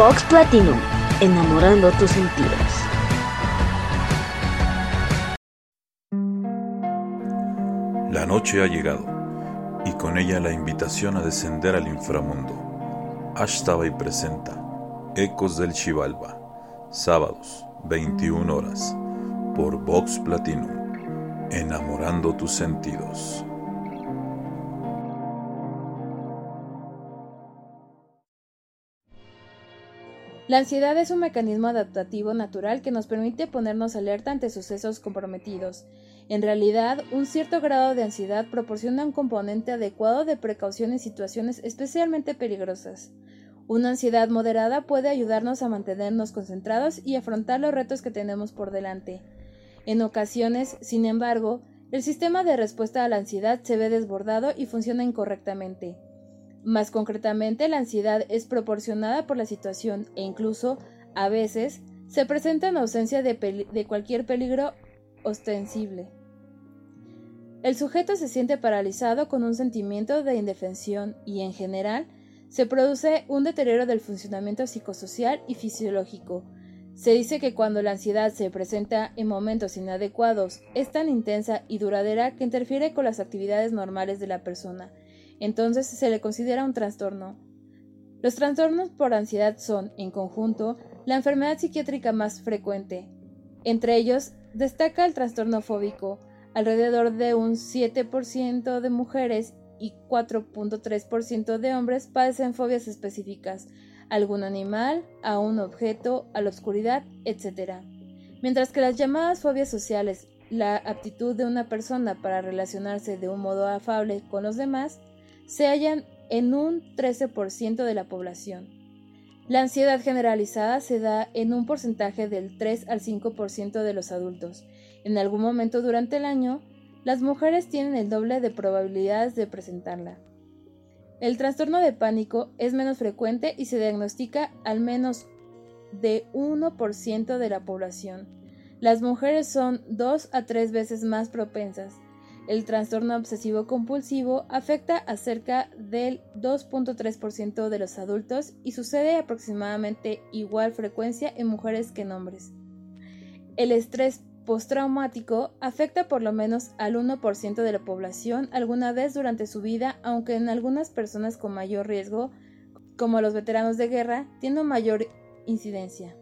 Box Platinum, enamorando tus sentidos. La noche ha llegado, y con ella la invitación a descender al inframundo. Ashtabay presenta Ecos del Chivalba, sábados, 21 horas, por Vox Platinum, enamorando tus sentidos. La ansiedad es un mecanismo adaptativo natural que nos permite ponernos alerta ante sucesos comprometidos. En realidad, un cierto grado de ansiedad proporciona un componente adecuado de precaución en situaciones especialmente peligrosas. Una ansiedad moderada puede ayudarnos a mantenernos concentrados y afrontar los retos que tenemos por delante. En ocasiones, sin embargo, el sistema de respuesta a la ansiedad se ve desbordado y funciona incorrectamente. Más concretamente, la ansiedad es proporcionada por la situación e incluso, a veces, se presenta en ausencia de, de, cualquier peligro ostensible. El sujeto se siente paralizado con un sentimiento de indefensión y, en general, se produce un deterioro del funcionamiento psicosocial y fisiológico. Se dice que cuando la ansiedad se presenta en momentos inadecuados, es tan intensa y duradera que interfiere con las actividades normales de la persona, entonces se le considera un trastorno. Los trastornos por ansiedad son, en conjunto, la enfermedad psiquiátrica más frecuente. Entre ellos, destaca el trastorno fóbico. Alrededor de un 7% de mujeres y 4.3% de hombres padecen fobias específicas, a algún animal, a un objeto, a la oscuridad, etc. Mientras que las llamadas fobias sociales, la aptitud de una persona para relacionarse de un modo afable con los demás, se hallan en un 13% de la población. La ansiedad generalizada se da en un porcentaje del 3 al 5% de los adultos. En algún momento durante el año, las mujeres tienen el doble de probabilidades de presentarla. El trastorno de pánico es menos frecuente y se diagnostica al menos de 1% de la población. Las mujeres son dos a tres veces más propensas. El trastorno obsesivo compulsivo afecta a cerca del 2.3% de los adultos y sucede aproximadamente igual frecuencia en mujeres que en hombres. El estrés postraumático afecta por lo menos al 1% de la población alguna vez durante su vida, aunque en algunas personas con mayor riesgo, como los veteranos de guerra, tiene mayor incidencia.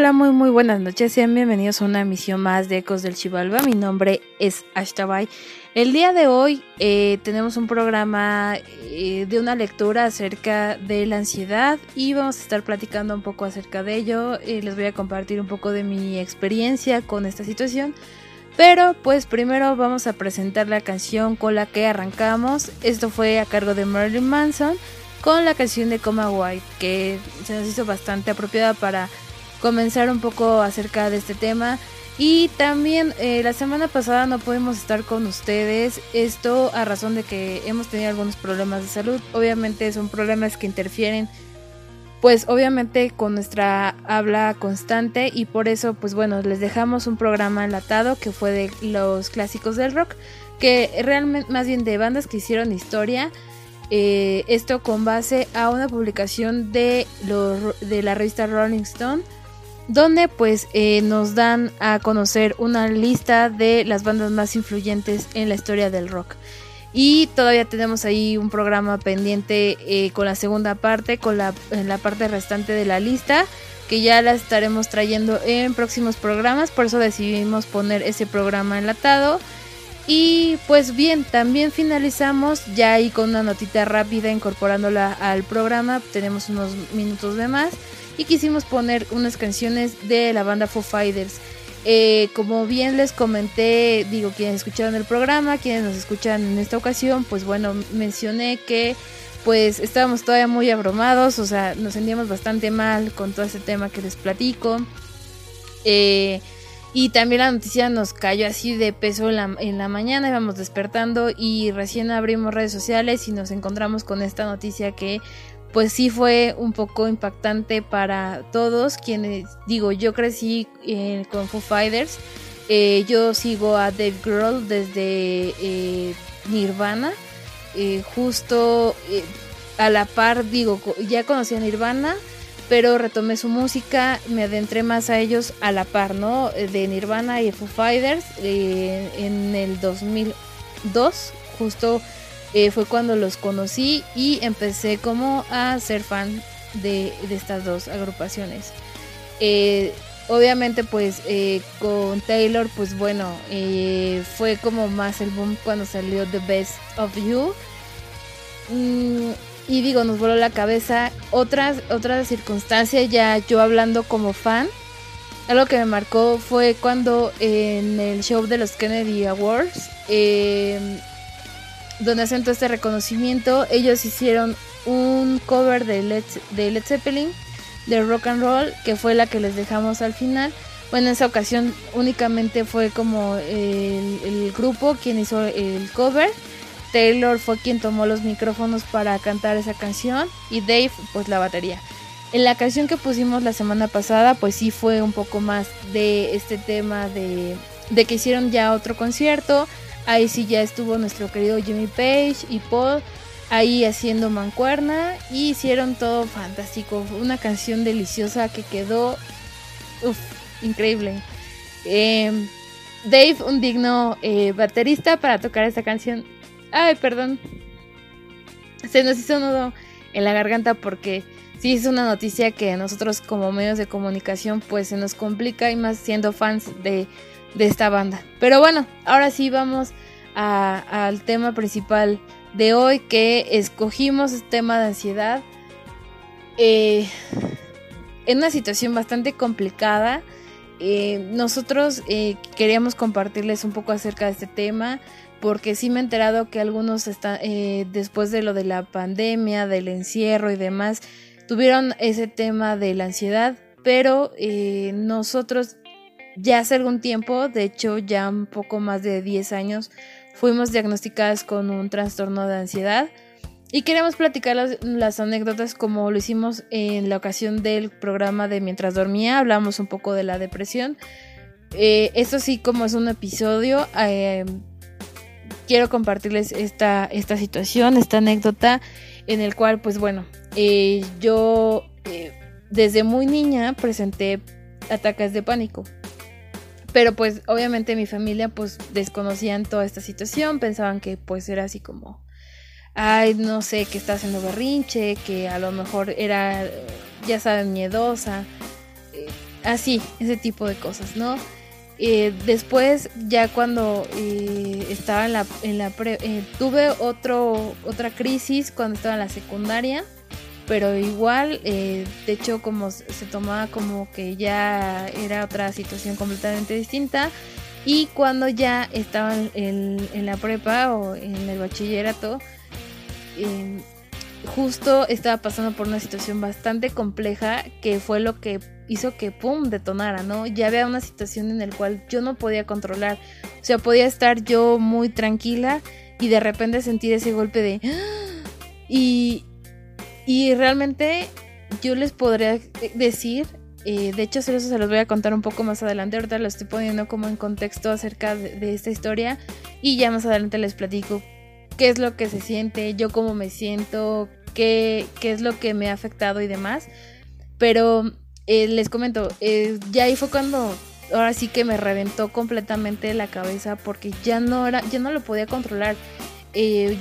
Hola, muy muy buenas noches, sean bienvenidos a una emisión más de Ecos del Chivalba. Mi nombre es Ashtabay. El día de hoy eh, tenemos un programa eh, de una lectura acerca de la ansiedad y vamos a estar platicando un poco acerca de ello. Eh, les voy a compartir un poco de mi experiencia con esta situación. Pero pues primero vamos a presentar la canción con la que arrancamos. Esto fue a cargo de Marilyn Manson con la canción de Coma White, que se nos hizo bastante apropiada para comenzar un poco acerca de este tema. Y también eh, la semana pasada no pudimos estar con ustedes, esto a razón de que hemos tenido algunos problemas de salud. Obviamente son problemas que interfieren pues obviamente con nuestra habla constante y por eso pues bueno les dejamos un programa enlatado que fue de los clásicos del rock que realmente más bien de bandas que hicieron historia eh, esto con base a una publicación de, de la revista Rolling Stone donde pues eh, nos dan a conocer una lista de las bandas más influyentes en la historia del rock. Y todavía tenemos ahí un programa pendiente eh, con la segunda parte, con la, la parte restante de la lista, que ya la estaremos trayendo en próximos programas, por eso decidimos poner ese programa enlatado. Y pues bien, también finalizamos ya ahí con una notita rápida incorporándola al programa, tenemos unos minutos de más y quisimos poner unas canciones de la banda Foo Fighters. Eh, como bien les comenté, digo, quienes escucharon el programa, quienes nos escuchan en esta ocasión, pues bueno, mencioné que pues estábamos todavía muy abrumados, o sea, nos sentíamos bastante mal con todo este tema que les platico. Eh, y también la noticia nos cayó así de peso en la mañana, íbamos despertando y recién abrimos redes sociales y nos encontramos con esta noticia que pues sí fue un poco impactante para todos quienes digo yo crecí eh, con Foo Fighters eh, yo sigo a Dave Grohl desde eh, Nirvana justo a la par digo ya conocía a Nirvana pero retomé su música me adentré más a ellos a la par no de Nirvana y Foo Fighters en el 2002 justo eh, fue cuando los conocí y empecé como a ser fan de, estas dos agrupaciones. Eh, obviamente pues eh, con Taylor pues bueno fue como más el boom cuando salió The Best of You. Mm, y digo, nos voló la cabeza. Otras, otra circunstancia, ya yo hablando como fan, algo que me marcó fue cuando en el show de los Kennedy Awards donde hacen todo este reconocimiento, ellos hicieron un cover de Led, de Led Zeppelin, de Rock and Roll, que fue la que les dejamos al final. Bueno, en esa ocasión únicamente fue como el, grupo quien hizo el cover. Taylor fue quien tomó los micrófonos para cantar esa canción y Dave pues la batería. En la canción que pusimos la semana pasada pues sí fue un poco más de este tema de, de que hicieron ya otro concierto, Ahí sí ya estuvo nuestro querido Jimmy Page y Paul ahí haciendo mancuerna y hicieron todo fantástico. Una canción deliciosa que quedó increíble. Em, Dave, un digno eh, baterista para tocar esta canción. Ay, perdón. Se nos hizo nudo en la garganta porque sí es una noticia que nosotros como medios de comunicación pues se nos complica y más siendo fans de de esta banda. Pero bueno, ahora sí vamos al tema principal de hoy que escogimos el tema de ansiedad. Eh, en una situación bastante complicada. Eh, nosotros eh, queríamos compartirles un poco acerca de este tema porque sí me he enterado que algunos están, después de lo de la pandemia, del encierro y demás, tuvieron ese tema de la ansiedad, pero nosotros ya hace algún tiempo, de hecho ya un poco más de 10 años, fuimos diagnosticadas con un trastorno de ansiedad y queremos platicar las, anécdotas como lo hicimos en la ocasión del programa de Mientras dormía, hablamos un poco de la depresión. Eh, esto sí como es un episodio, eh, quiero compartirles esta, esta situación, esta anécdota en el cual pues bueno, eh, yo desde muy niña presenté ataques de pánico. Pero pues obviamente mi familia pues desconocían toda esta situación, pensaban que pues era así como, ay, no sé, que está haciendo berrinche, que a lo mejor era, ya saben, miedosa. Eh, así, ese tipo de cosas, ¿no? Eh, después, ya cuando eh, estaba en la, en la eh, tuve otro, otra crisis cuando estaba en la secundaria, pero igual, de hecho, como se tomaba como que ya era otra situación completamente distinta. Y cuando ya estaba en, en la prepa o en el bachillerato, justo estaba pasando por una situación bastante compleja que fue lo que hizo que pum detonara, ¿no? Ya había una situación en la cual yo no podía controlar. O sea, podía estar yo muy tranquila y de repente sentir ese golpe de y y realmente yo les podría decir eh, de hecho, eso se los voy a contar un poco más adelante. Ahorita lo estoy poniendo como en contexto acerca de, esta historia. Y ya más adelante les platico qué es lo que se siente, yo cómo me siento, qué, qué es lo que me ha afectado y demás. Pero eh, les comento, eh, ya ahí fue cuando ahora sí que me reventó completamente la cabeza porque ya no era, ya no lo podía controlar.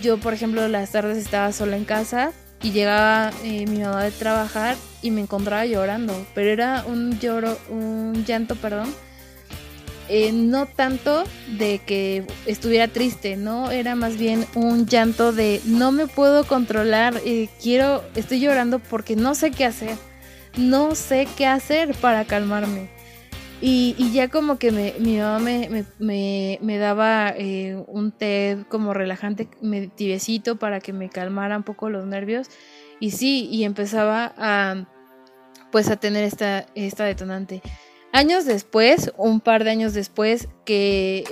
Yo, por ejemplo, las tardes estaba sola en casa y llegaba mi mamá de trabajar y me encontraba llorando, pero era un lloro, un llanto, perdón, eh, no tanto de que estuviera triste, no, era más bien un llanto de no me puedo controlar, eh, quiero, estoy llorando porque no sé qué hacer, no sé qué hacer para calmarme. Y, ya como que me, mi mamá me, daba eh, un té como relajante, tibiecito para que me calmara un poco los nervios. Y sí, y empezaba a pues a tener esta, esta detonante. Años después, un par de años después, que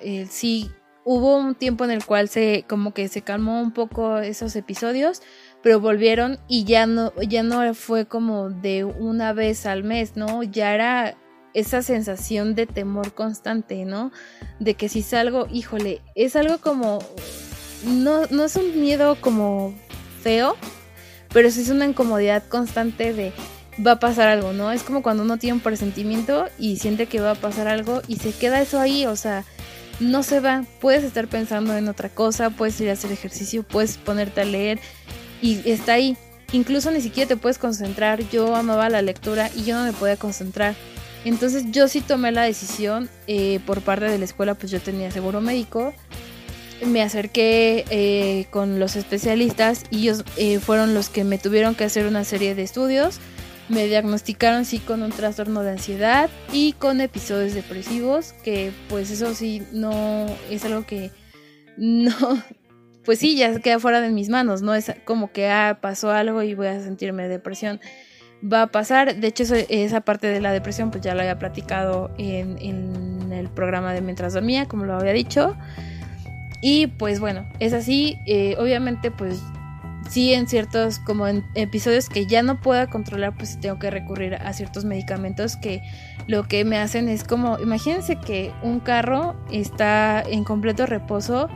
el, sí hubo un tiempo en el cual se como que se calmó un poco esos episodios, pero volvieron y ya no ya no fue como de una vez al mes, ¿no? Ya era esa sensación de temor constante, ¿no? De que si salgo, híjole, es algo como no no es un miedo como feo, pero sí es una incomodidad constante de va a pasar algo, ¿no? Es como cuando uno tiene un presentimiento y siente que va a pasar algo y se queda eso ahí, o sea, no se va. Puedes estar pensando en otra cosa, puedes ir a hacer ejercicio, puedes ponerte a leer y está ahí. Incluso ni siquiera te puedes concentrar. Yo amaba la lectura y yo no me podía concentrar. Entonces yo sí tomé la decisión eh, por parte de la escuela, pues yo tenía seguro médico. Me acerqué eh, con los especialistas y ellos eh, fueron los que me tuvieron que hacer una serie de estudios me diagnosticaron sí con un trastorno de ansiedad y con episodios depresivos, que pues eso sí no es algo que no, pues sí, ya queda fuera de mis manos, no es como que ah, pasó algo y voy a sentirme depresión. Va a pasar, de hecho esa parte de la depresión pues ya lo había platicado en, el programa de Mientras Dormía, como lo había dicho. Y pues bueno, es así, eh, obviamente pues sí en ciertos como episodios que ya no pueda controlar pues tengo que recurrir a ciertos medicamentos que lo que me hacen es como imagínense que un carro está en completo reposo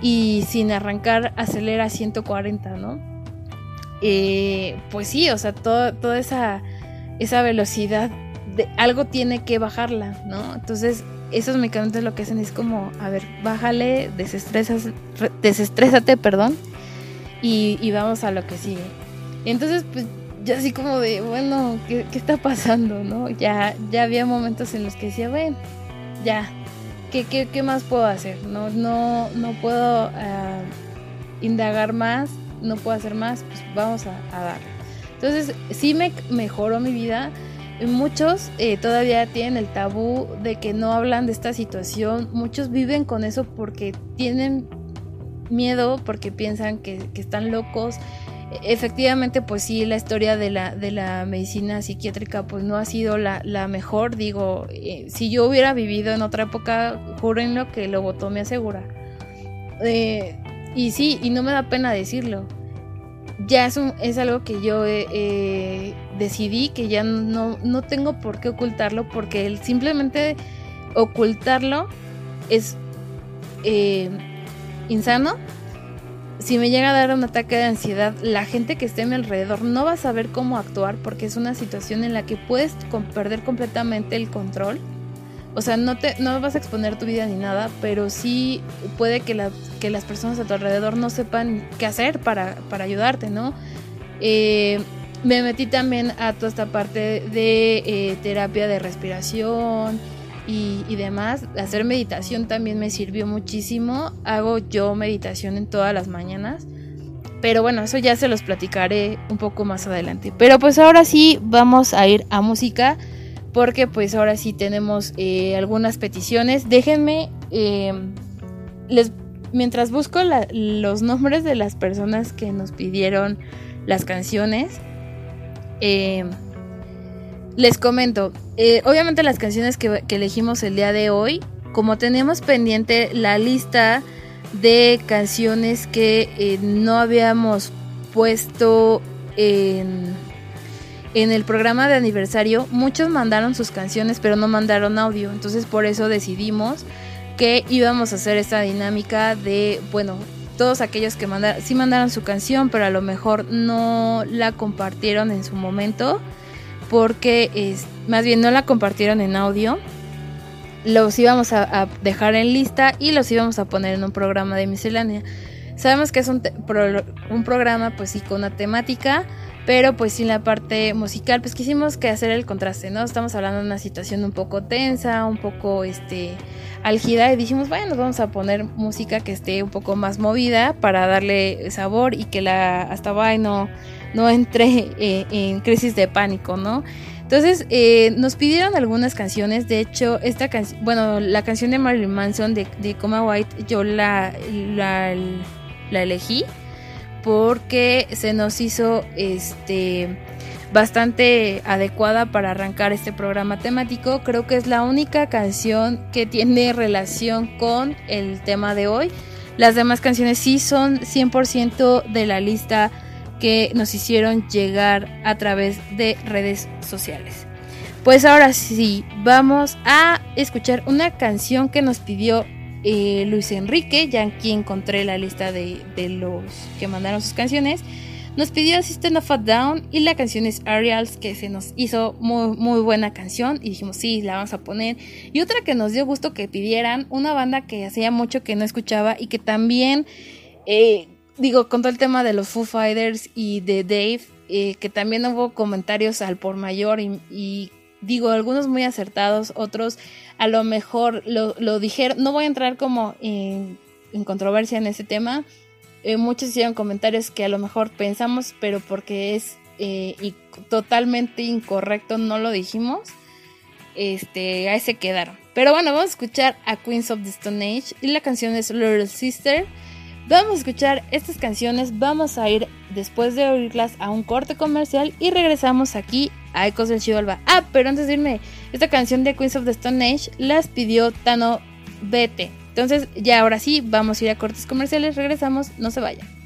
y sin arrancar acelera a 140 no eh, pues sí o sea toda esa esa velocidad de algo tiene que bajarla no entonces esos medicamentos lo que hacen es como a ver bájale desestresas desestrésate perdón y, vamos a lo que sigue. Entonces, pues ya así como de, bueno, ¿qué, está pasando? ¿no? Ya, ya había momentos en los que decía, bueno, ya, ¿qué, qué, más puedo hacer? No, no, no puedo ah, indagar más, no puedo hacer más, pues vamos a, a darle. Entonces, sí me mejoró mi vida. Muchos eh, todavía tienen el tabú de que no hablan de esta situación. Muchos viven con eso porque tienen miedo porque piensan que, están locos. Efectivamente, pues sí, la historia de la, de la medicina psiquiátrica pues no ha sido la, mejor. Digo, eh, si yo hubiera vivido en otra época, júrenlo que lo me asegura. Eh, y sí, y no me da pena decirlo. Ya es, es algo que yo eh, decidí, que ya no, no tengo por qué ocultarlo, porque el simplemente ocultarlo es insano, si me llega a dar un ataque de ansiedad, la gente que esté a mi alrededor no va a saber cómo actuar porque es una situación en la que puedes perder completamente el control. O sea, no, te, no vas a exponer tu vida ni nada, pero sí puede que, que las personas a tu alrededor no sepan qué hacer para, ayudarte, ¿no? Eh, me metí también a toda esta parte de eh, terapia de respiración y, demás. Hacer meditación también me sirvió muchísimo. Hago yo meditación en todas las mañanas. Pero bueno, eso ya se los platicaré un poco más adelante. Pero pues ahora sí vamos a ir a música. Porque pues ahora sí tenemos eh, algunas peticiones. Déjenme, les, mientras busco los nombres de las personas que nos pidieron las canciones. Eh, les comento, eh, obviamente las canciones que, elegimos el día de hoy, como tenemos pendiente la lista de canciones que eh, no habíamos puesto en, en el programa de aniversario, muchos mandaron sus canciones pero no mandaron audio, entonces por eso decidimos que íbamos a hacer esta dinámica de, bueno, todos aquellos que mandaron, sí mandaron su canción, pero a lo mejor no la compartieron en su momento, porque es, más bien no la compartieron en audio. Los íbamos a, dejar en lista y los íbamos a poner en un programa de miscelánea. Sabemos que es un, un programa pues sí con una temática, pero pues sin la parte musical, pues quisimos que hacer el contraste, ¿no? Estamos hablando de una situación un poco tensa, un poco este álgida y dijimos, bueno, vamos a poner música que esté un poco más movida para darle sabor y que la hasta va no, entre eh, en crisis de pánico, ¿no? Entonces eh, nos pidieron algunas canciones, de hecho esta canción, bueno, la canción de Marilyn Manson de, de Coma White yo la, la elegí porque se nos hizo este bastante adecuada para arrancar este programa temático. Creo que es la única canción que tiene relación con el tema de hoy. Las demás canciones sí son 100% de la lista que nos hicieron llegar a través de redes sociales. Pues ahora sí, vamos a escuchar una canción que nos pidió eh, Luis Enrique, ya aquí encontré la lista de, los que mandaron sus canciones. Nos pidió System of a Down y la canción es Arials, que se nos hizo muy, muy buena canción. Y dijimos, sí, la vamos a poner. Y otra que nos dio gusto que pidieran, una banda que hacía mucho que no escuchaba y que también, eh, digo, con todo el tema de los Foo Fighters y de Dave, eh, que también hubo comentarios al por mayor y digo, algunos muy acertados, otros a lo mejor lo, lo dijeron, no voy a entrar como en, controversia en ese tema, eh, muchos hicieron comentarios que a lo mejor pensamos, pero porque es eh, y totalmente incorrecto no lo dijimos, este, ahí se quedaron. Pero bueno, vamos a escuchar a Queens of the Stone Age y la canción es Little Sister. Vamos a escuchar estas canciones, vamos a ir después de oírlas a un corte comercial y regresamos aquí a Ecos del Chivalba. Ah, pero antes de irme, esta canción de Queens of the Stone Age las pidió Tano Bete. Entonces, ya ahora sí, vamos a ir a cortes comerciales, regresamos, no se vayan.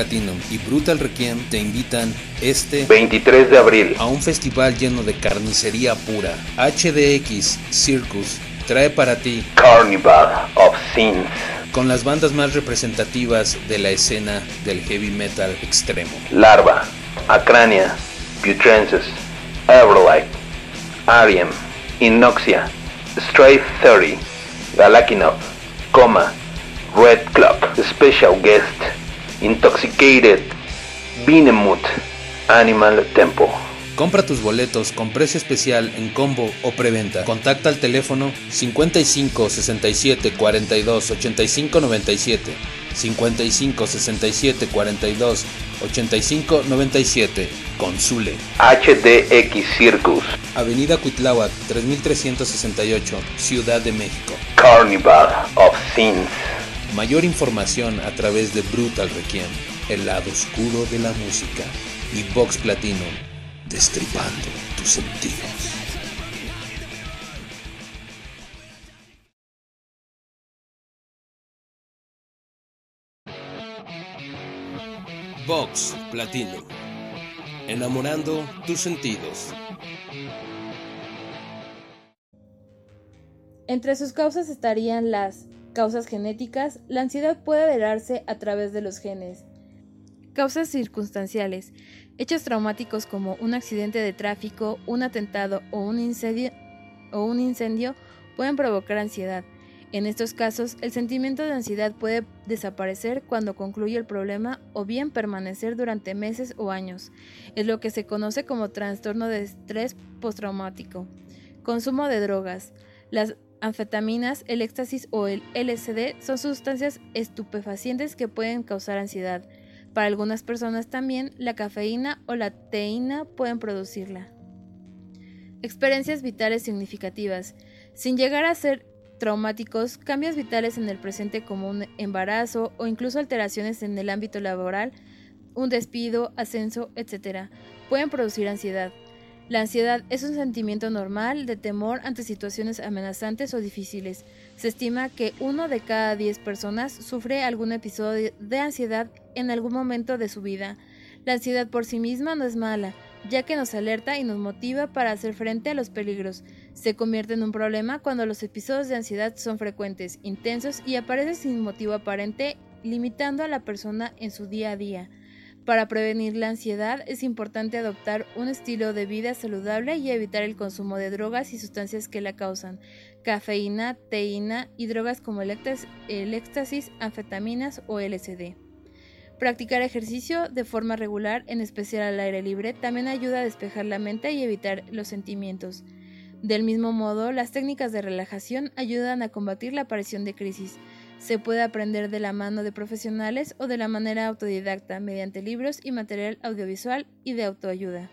Platinum y Brutal Requiem te invitan este 23 de abril a un festival lleno de carnicería pura. HDX Circus trae para ti Carnival of Sins con las bandas más representativas de la escena del heavy metal extremo. Larva, Acrania, Putrensis, Everlight, Arium, Inoxia, Stray 30, Galakinov, Coma, Red Clock, Special Guest, Intoxicated, Benemoth, Animal Tempo. Compra tus boletos con precio especial en combo o preventa. Contacta al teléfono 55 67 42 85 97. 55 67 42 85 97. Consule. HDX Circus. Avenida Cuitláhuac 3368, Ciudad de México. Carnival of Sins. Mayor información a través de Brutal Requiem, el lado oscuro de la música, y Vox Platinum destripando tus sentidos. Vox Platino. Enamorando tus sentidos. Entre sus causas estarían las causas genéticas. La ansiedad puede heredarse a través de los genes. Causas circunstanciales. Hechos traumáticos como un accidente de tráfico, un atentado o un incendio, o un incendio pueden provocar ansiedad. En estos casos, el sentimiento de ansiedad puede desaparecer cuando concluye el problema o bien permanecer durante meses o años. Es lo que se conoce como trastorno de estrés postraumático. Consumo de drogas. Las anfetaminas, el éxtasis o el LSD son sustancias estupefacientes que pueden causar ansiedad. Para algunas personas también la cafeína o la teína pueden producirla. Experiencias vitales significativas. Sin llegar a ser traumáticos, cambios vitales en el presente como un embarazo o incluso alteraciones en el ámbito laboral, un despido, ascenso, etc., pueden producir ansiedad. La ansiedad es un sentimiento normal de temor ante situaciones amenazantes o difíciles. Se estima que uno de cada diez personas sufre algún episodio de ansiedad en algún momento de su vida. La ansiedad por sí misma no es mala, ya que nos alerta y nos motiva para hacer frente a los peligros. Se convierte en un problema cuando los episodios de ansiedad son frecuentes, intensos y aparecen sin motivo aparente, limitando a la persona en su día a día. Para prevenir la ansiedad es importante adoptar un estilo de vida saludable y evitar el consumo de drogas y sustancias que la causan, cafeína, teína y drogas como el éxtasis, anfetaminas o LSD. Practicar ejercicio de forma regular, en especial al aire libre, también ayuda a despejar la mente y evitar los sentimientos. Del mismo modo, las técnicas de relajación ayudan a combatir la aparición de crisis. Se puede aprender de la mano de profesionales o de la manera autodidacta mediante libros y material audiovisual y de autoayuda.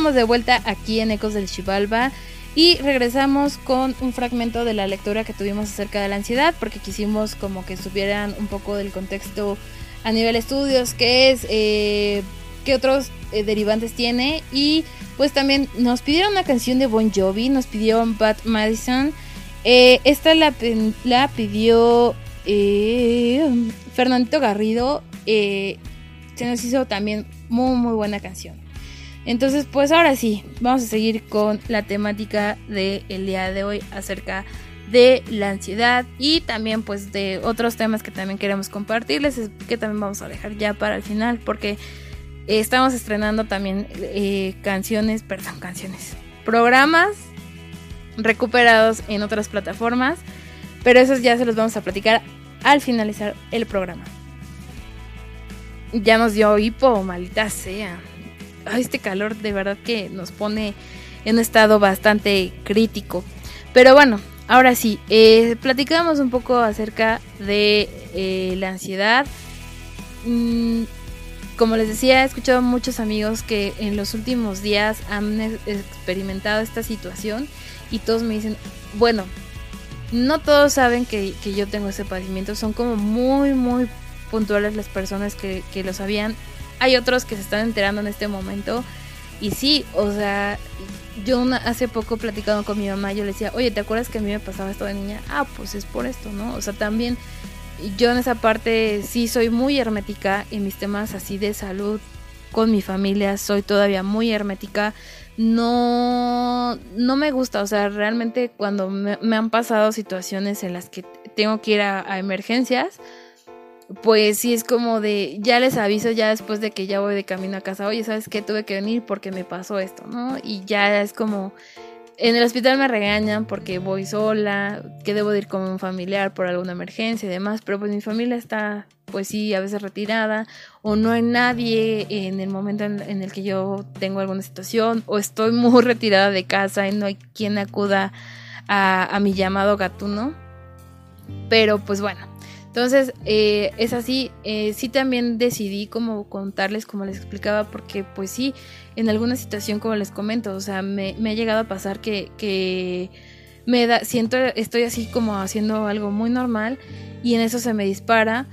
Estamos de vuelta aquí en Ecos del Chivalba y regresamos con un fragmento de la lectura que tuvimos acerca de la ansiedad porque quisimos como que supieran un poco del contexto a nivel estudios, qué es, eh, qué otros eh, derivantes tiene y pues también nos pidieron una canción de Bon Jovi, nos pidió Bat Madison. Eh, esta la, la pidió eh, Fernandito Garrido. se nos hizo también muy muy buena canción. Entonces pues ahora sí, vamos a seguir con la temática del día de hoy acerca de la ansiedad y también pues de otros temas que también queremos compartirles que también vamos a dejar ya para el final porque estamos estrenando también eh, canciones, perdón, canciones, programas recuperados en otras plataformas, pero esos ya se los vamos a platicar al finalizar el programa. Ya nos dio hipo, maldita sea. Este calor de verdad que nos pone en un estado bastante crítico. Pero bueno, ahora sí, eh, platicamos un poco acerca de eh, la ansiedad. Mm, como les decía, he escuchado muchos amigos que en los últimos días han experimentado esta situación y todos me dicen, bueno, no todos saben que, yo tengo ese padecimiento, son como muy, muy puntuales las personas que, que lo sabían. Hay otros que se están enterando en este momento y sí, o sea, yo hace poco platicando con mi mamá, yo le decía, oye, ¿te acuerdas que a mí me pasaba esto de niña? Ah, pues es por esto, ¿no? O sea, también yo en esa parte sí soy muy hermética en mis temas así de salud con mi familia, soy todavía muy hermética. No, no me gusta, o sea, realmente cuando me, han pasado situaciones en las que tengo que ir a, emergencias, pues sí es como de, ya les aviso ya después de que ya voy de camino a casa, oye, ¿sabes qué? Tuve que venir porque me pasó esto, ¿no? Y ya es como, en el hospital me regañan porque voy sola, que debo de ir con un familiar por alguna emergencia y demás, pero pues mi familia está, pues sí, a veces retirada, o no hay nadie en el momento en, el que yo tengo alguna situación, o estoy muy retirada de casa y no hay quien acuda a, a mi llamado gatuno. Pero pues bueno, entonces, eh, es así, eh, sí también decidí como contarles, como les explicaba, porque pues sí, en alguna situación como les comento, o sea, me, ha llegado a pasar que, que, me da, siento, estoy así como haciendo algo muy normal y en eso se me dispara.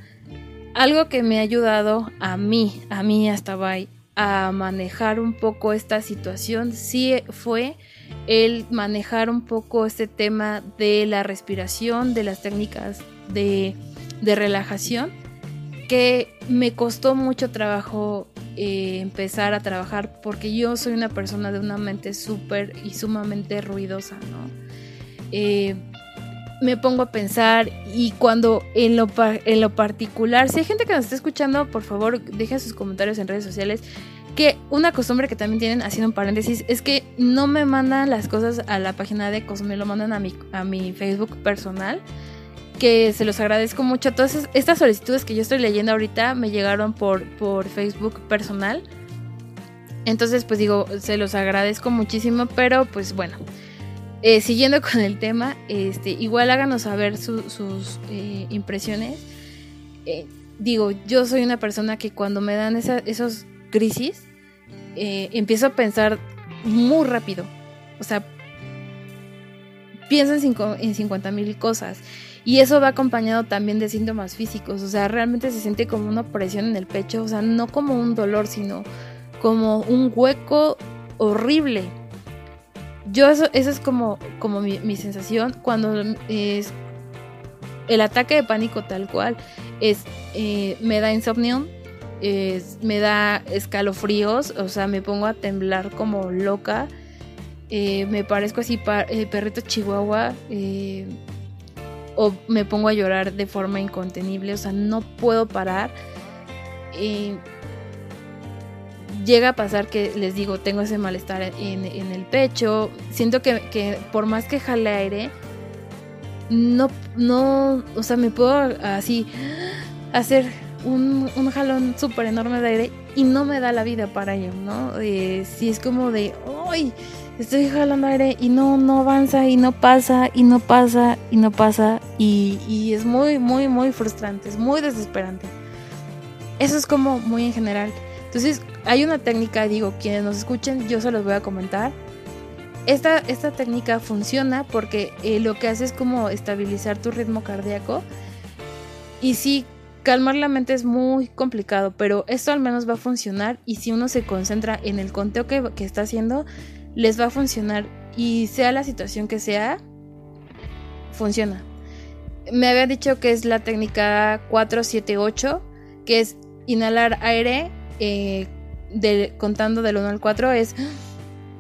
Algo que me ha ayudado a mí, a mí hasta bye, a manejar un poco esta situación, sí fue el manejar un poco este tema de la respiración, de las técnicas de de relajación que me costó mucho trabajo eh, empezar a trabajar porque yo soy una persona de una mente súper y sumamente ruidosa, ¿no? Eh, me pongo a pensar y cuando en lo, en lo particular, si hay gente que nos está escuchando, por favor dejen sus comentarios en redes sociales. Que una costumbre que también tienen, haciendo un paréntesis, es que no me mandan las cosas a la página de Cosme, me lo mandan a mi, a mi Facebook personal que se los agradezco mucho. Todas estas solicitudes que yo estoy leyendo ahorita me llegaron por, por Facebook personal. Entonces, pues digo, se los agradezco muchísimo, pero pues bueno. Eh, siguiendo con el tema, este, igual háganos saber sus eh, impresiones. Eh, digo, yo soy una persona que cuando me dan esos crisis, empiezo a pensar muy rápido. O sea, pienso en, en 50 mil cosas. Y eso va acompañado también de síntomas físicos, o sea, realmente se siente como una presión en el pecho, o sea, no como un dolor, sino como un hueco horrible. Yo eso, eso es como, como mi, sensación cuando es el ataque de pánico tal cual es eh, me da insomnio, me da escalofríos, o sea, me pongo a temblar como loca, eh, me parezco así eh, perrito chihuahua, o me pongo a llorar de forma incontenible, o sea, no puedo parar. llega a pasar que les digo, tengo ese malestar en, el pecho, siento que, por más que jale aire, no, no, o sea, me puedo así hacer un, jalón súper enorme de aire y no me da la vida para ello, ¿no? Eh, si es como de, ¡ay! estoy jalando aire y no, no avanza y no pasa y no pasa y no pasa y, es muy, muy, muy frustrante, es muy desesperante. Eso es como muy en general. Entonces hay una técnica, digo, quienes nos escuchen, yo se los voy a comentar. Esta, esta técnica funciona porque eh, lo que hace es como estabilizar tu ritmo cardíaco. Y sí, calmar la mente es muy complicado, pero esto al menos va a funcionar. Y si uno se concentra en el conteo que, que está haciendo, les va a funcionar. Y sea la situación que sea, funciona. Me había dicho que es la técnica 478, que es inhalar aire eh, contando del 1 al 4. Es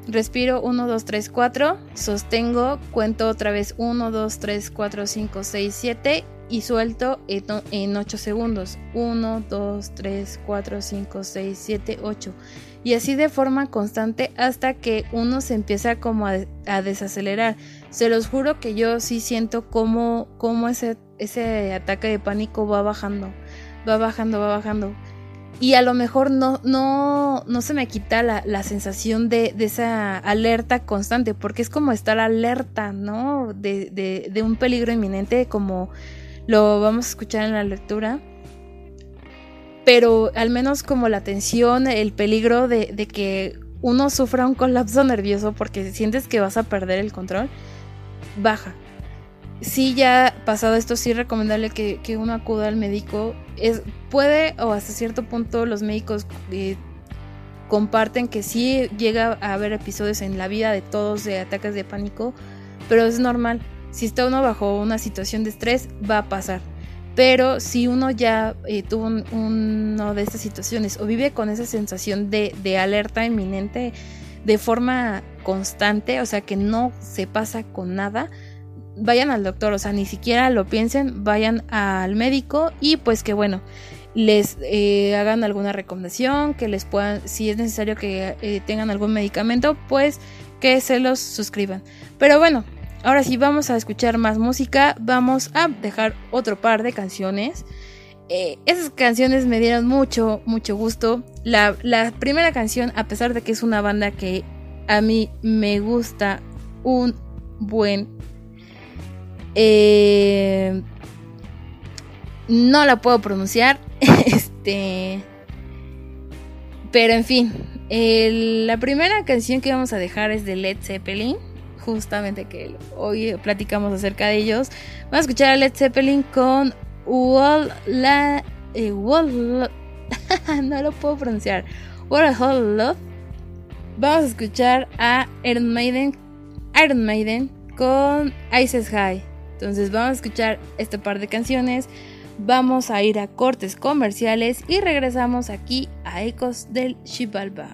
respiro 1, 2, 3, 4, sostengo, cuento otra vez 1, 2, 3, 4, 5, 6, 7 y suelto en 8 segundos. 1, 2, 3, 4, 5, 6, 7, 8. Y así de forma constante hasta que uno se empieza como a, a desacelerar. Se los juro que yo sí siento como, como ese, ese ataque de pánico va bajando, va bajando, va bajando. Y a lo mejor no, no, no se me quita la, la sensación de, de, esa alerta constante, porque es como estar alerta, ¿no? De, de, de un peligro inminente, como lo vamos a escuchar en la lectura pero al menos como la tensión, el peligro de, de, que uno sufra un colapso nervioso porque sientes que vas a perder el control, baja. Si ya pasado esto, sí es recomendable que, que uno acuda al médico. Es, puede o hasta cierto punto los médicos eh, comparten que sí llega a haber episodios en la vida de todos de ataques de pánico, pero es normal. Si está uno bajo una situación de estrés, va a pasar. Pero si uno ya eh, tuvo una uno de estas situaciones o vive con esa sensación de, de alerta inminente de forma constante, o sea que no se pasa con nada, vayan al doctor, o sea, ni siquiera lo piensen, vayan al médico y pues que bueno, les eh, hagan alguna recomendación, que les puedan, si es necesario que eh, tengan algún medicamento, pues que se los suscriban. Pero bueno, ahora sí vamos a escuchar más música, vamos a dejar otro par de canciones. Eh, esas canciones me dieron mucho, mucho gusto. La, la primera canción, a pesar de que es una banda que a mí me gusta un buen... Eh, no la puedo pronunciar. este. Pero en fin. La primera canción que vamos a dejar es de Led Zeppelin. Justamente que hoy platicamos acerca de ellos. Vamos a escuchar a Led Zeppelin con Eh, Wall, no lo puedo pronunciar. What a Whole Love vamos a escuchar a Iron Maiden, Iron Maiden con Ices High. Entonces vamos a escuchar este par de canciones, vamos a ir a cortes comerciales y regresamos aquí a Ecos del Shibalba.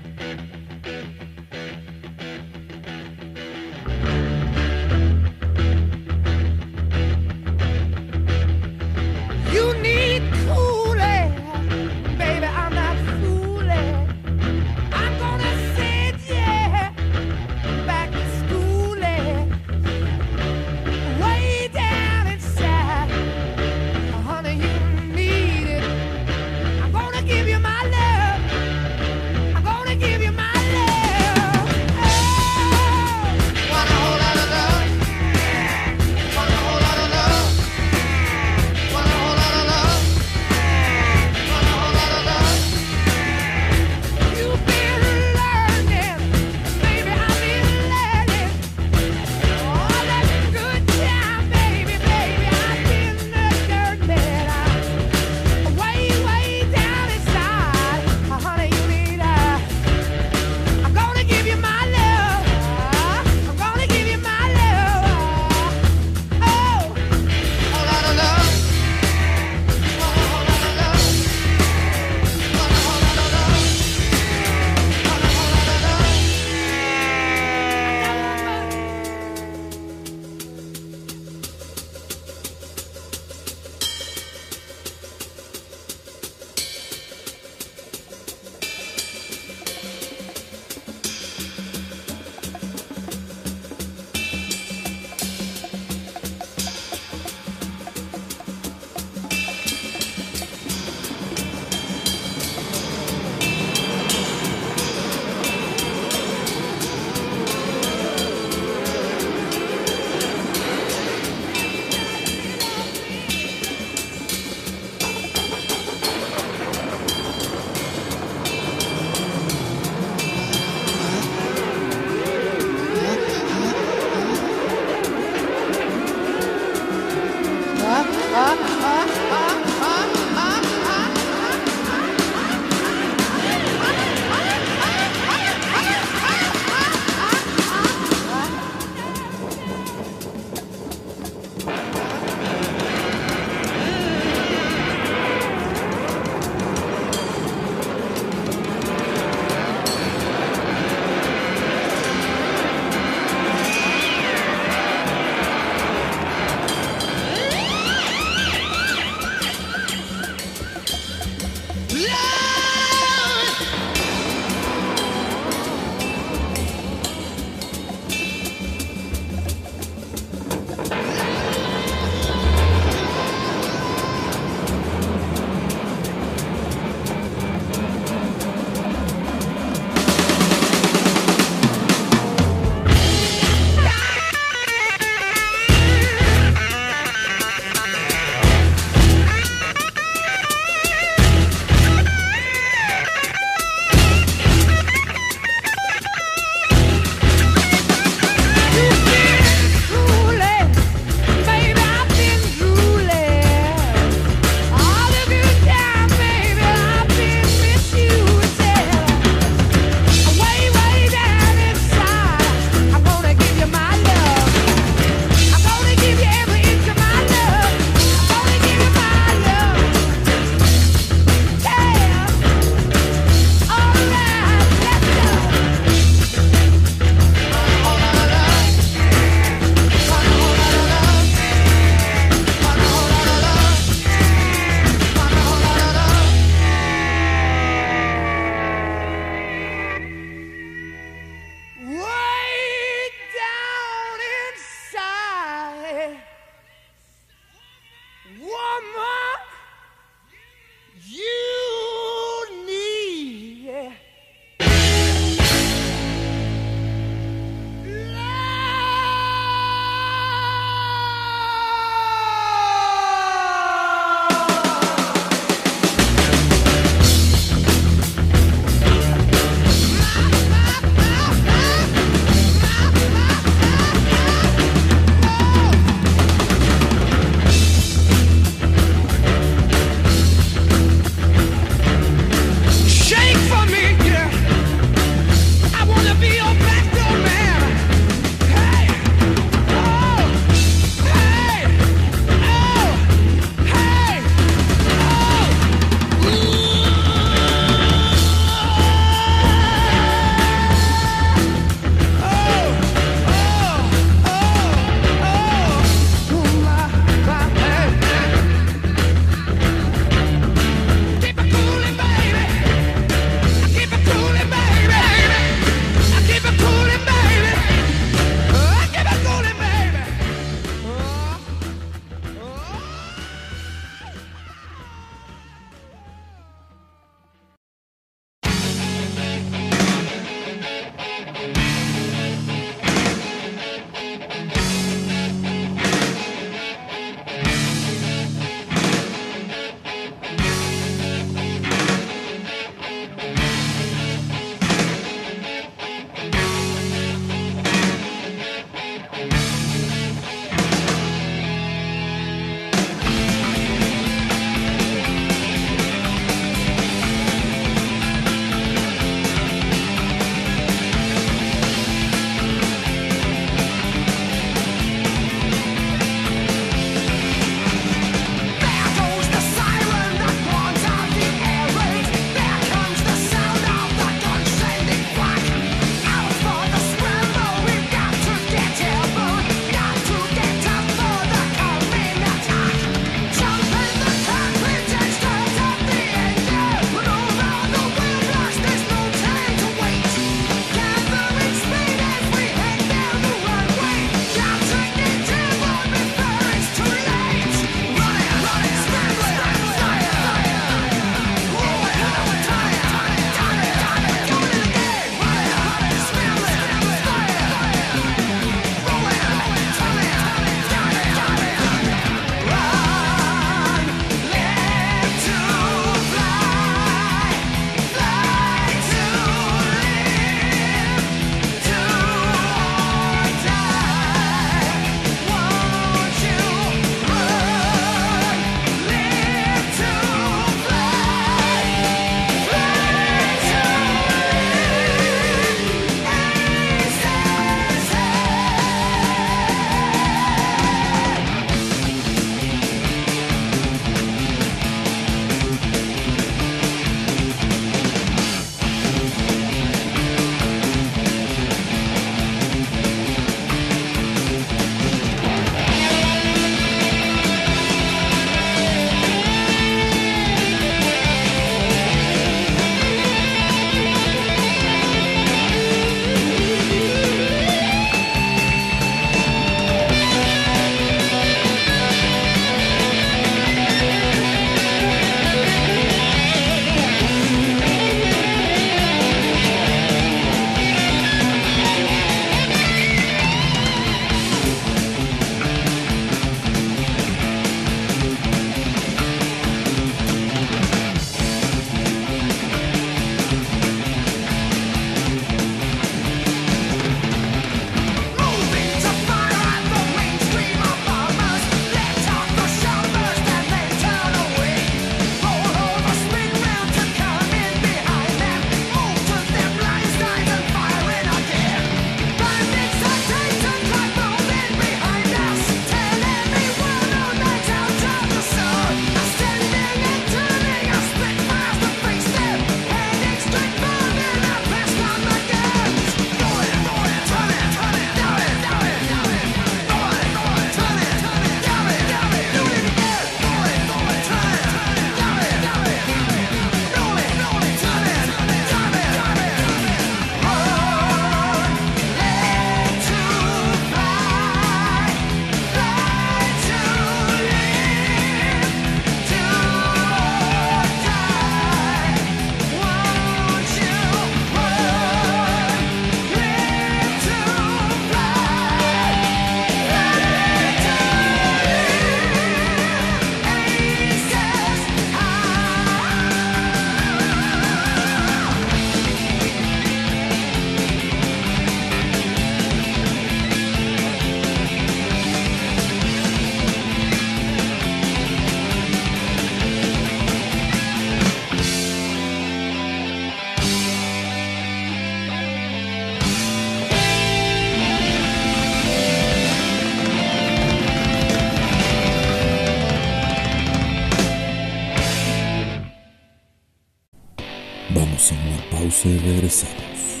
Y regresamos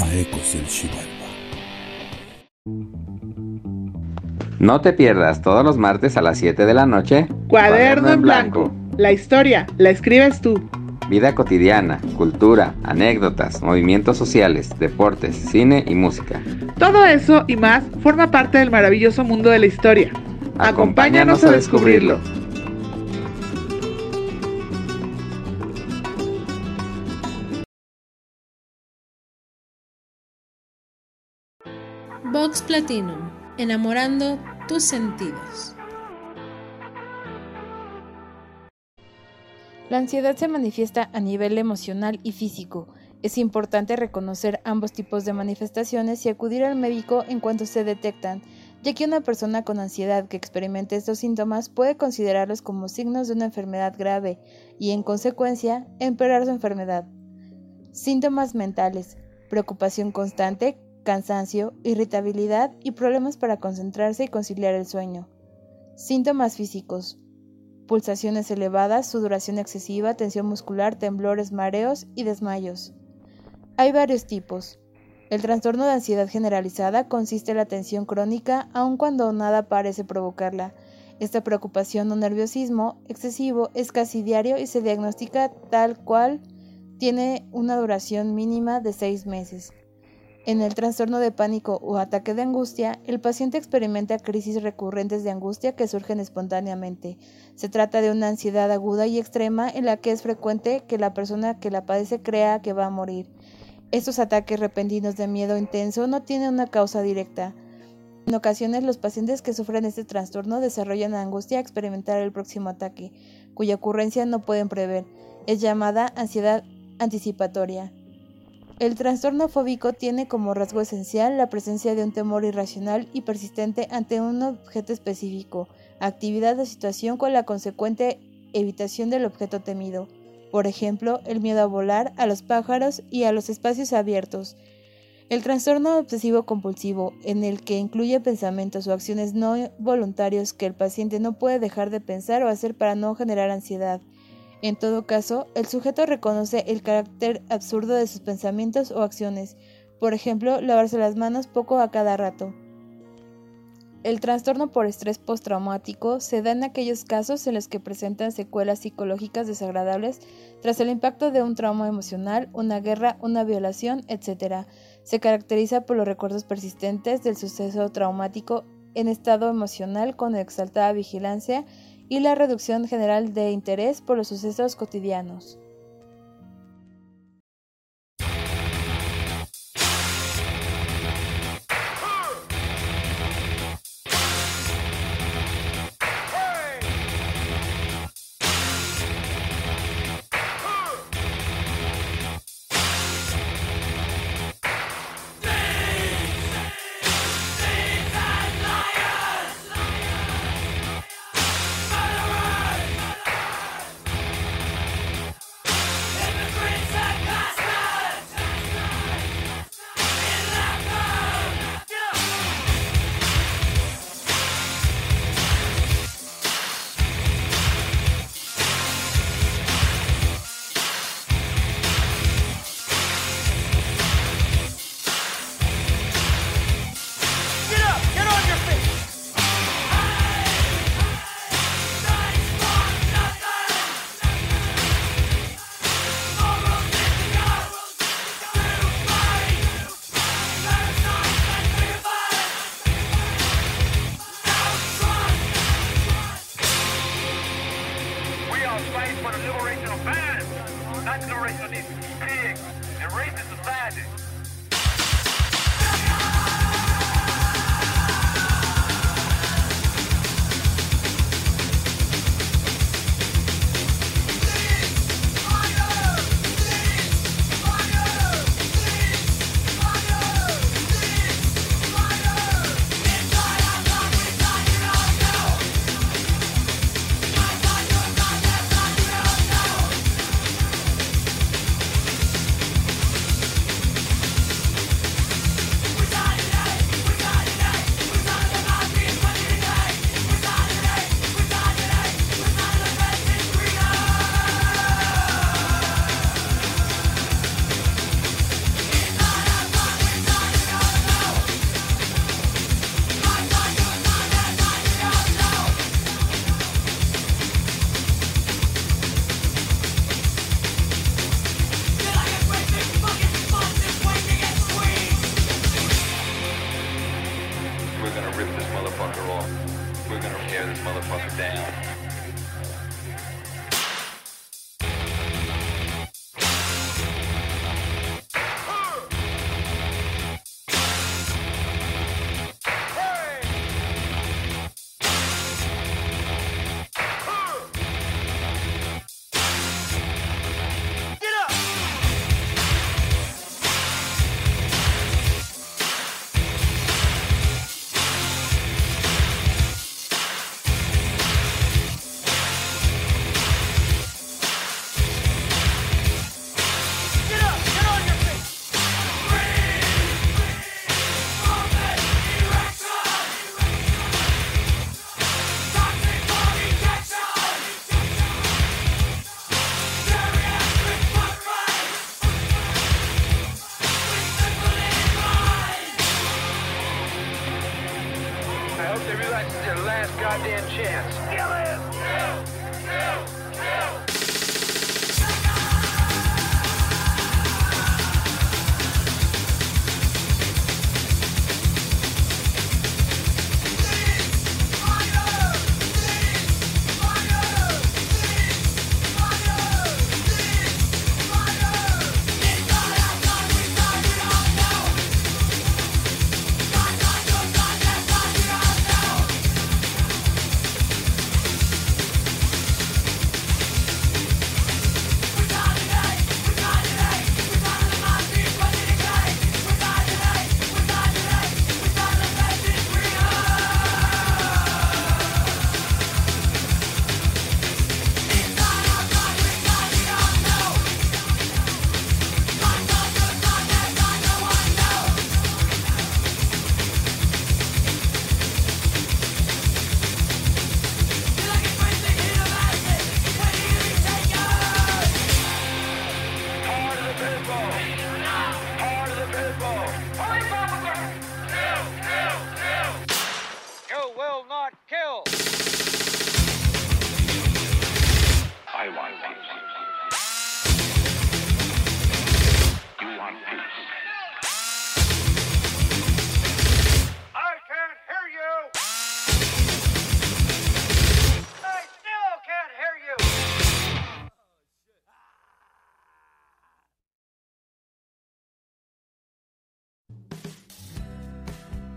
a Ecos del Chivalba. No te pierdas todos los martes a las 7 de la noche. Cuaderno, en blanco. La historia la escribes tú. Vida cotidiana, cultura, anécdotas, movimientos sociales, deportes, cine y música. Todo eso y más forma parte del maravilloso mundo de la historia. Acompáñanos, a descubrirlo. Vox Platinum, enamorando tus sentidos. La ansiedad se manifiesta a nivel emocional y físico. Es importante reconocer ambos tipos de manifestaciones y acudir al médico en cuanto se detectan, ya que una persona con ansiedad que experimente estos síntomas puede considerarlos como signos de una enfermedad grave y, en consecuencia, empeorar su enfermedad. Síntomas mentales, preocupación constante, cansancio, irritabilidad y problemas para concentrarse y conciliar el sueño. Síntomas físicos, pulsaciones elevadas, sudoración excesiva, tensión muscular, temblores, mareos y desmayos. Hay varios tipos. El trastorno de ansiedad generalizada consiste en la tensión crónica aun cuando nada parece provocarla. Esta preocupación o nerviosismo excesivo es casi diario y se diagnostica tal cual tiene una duración mínima de seis meses. En el trastorno de pánico o ataque de angustia, el paciente experimenta crisis recurrentes de angustia que surgen espontáneamente. Se trata de una ansiedad aguda y extrema en la que es frecuente que la persona que la padece crea que va a morir. Estos ataques repentinos de miedo intenso no tienen una causa directa. En ocasiones los pacientes que sufren este trastorno desarrollan angustia a experimentar el próximo ataque, cuya ocurrencia no pueden prever. Es llamada ansiedad anticipatoria. El trastorno fóbico tiene como rasgo esencial la presencia de un temor irracional y persistente ante un objeto específico, actividad o situación con la consecuente evitación del objeto temido. Por ejemplo, el miedo a volar, a los pájaros y a los espacios abiertos. El trastorno obsesivo compulsivo, en el que incluye pensamientos o acciones no voluntarios que el paciente no puede dejar de pensar o hacer para no generar ansiedad. En todo caso, el sujeto reconoce el carácter absurdo de sus pensamientos o acciones, por ejemplo, lavarse las manos poco a cada rato. El trastorno por estrés postraumático se da en aquellos casos en los que presentan secuelas psicológicas desagradables tras el impacto de un trauma emocional, una guerra, una violación, etc. Se caracteriza por los recuerdos persistentes del suceso traumático en estado emocional con exaltada vigilancia y la reducción general de interés por los sucesos cotidianos.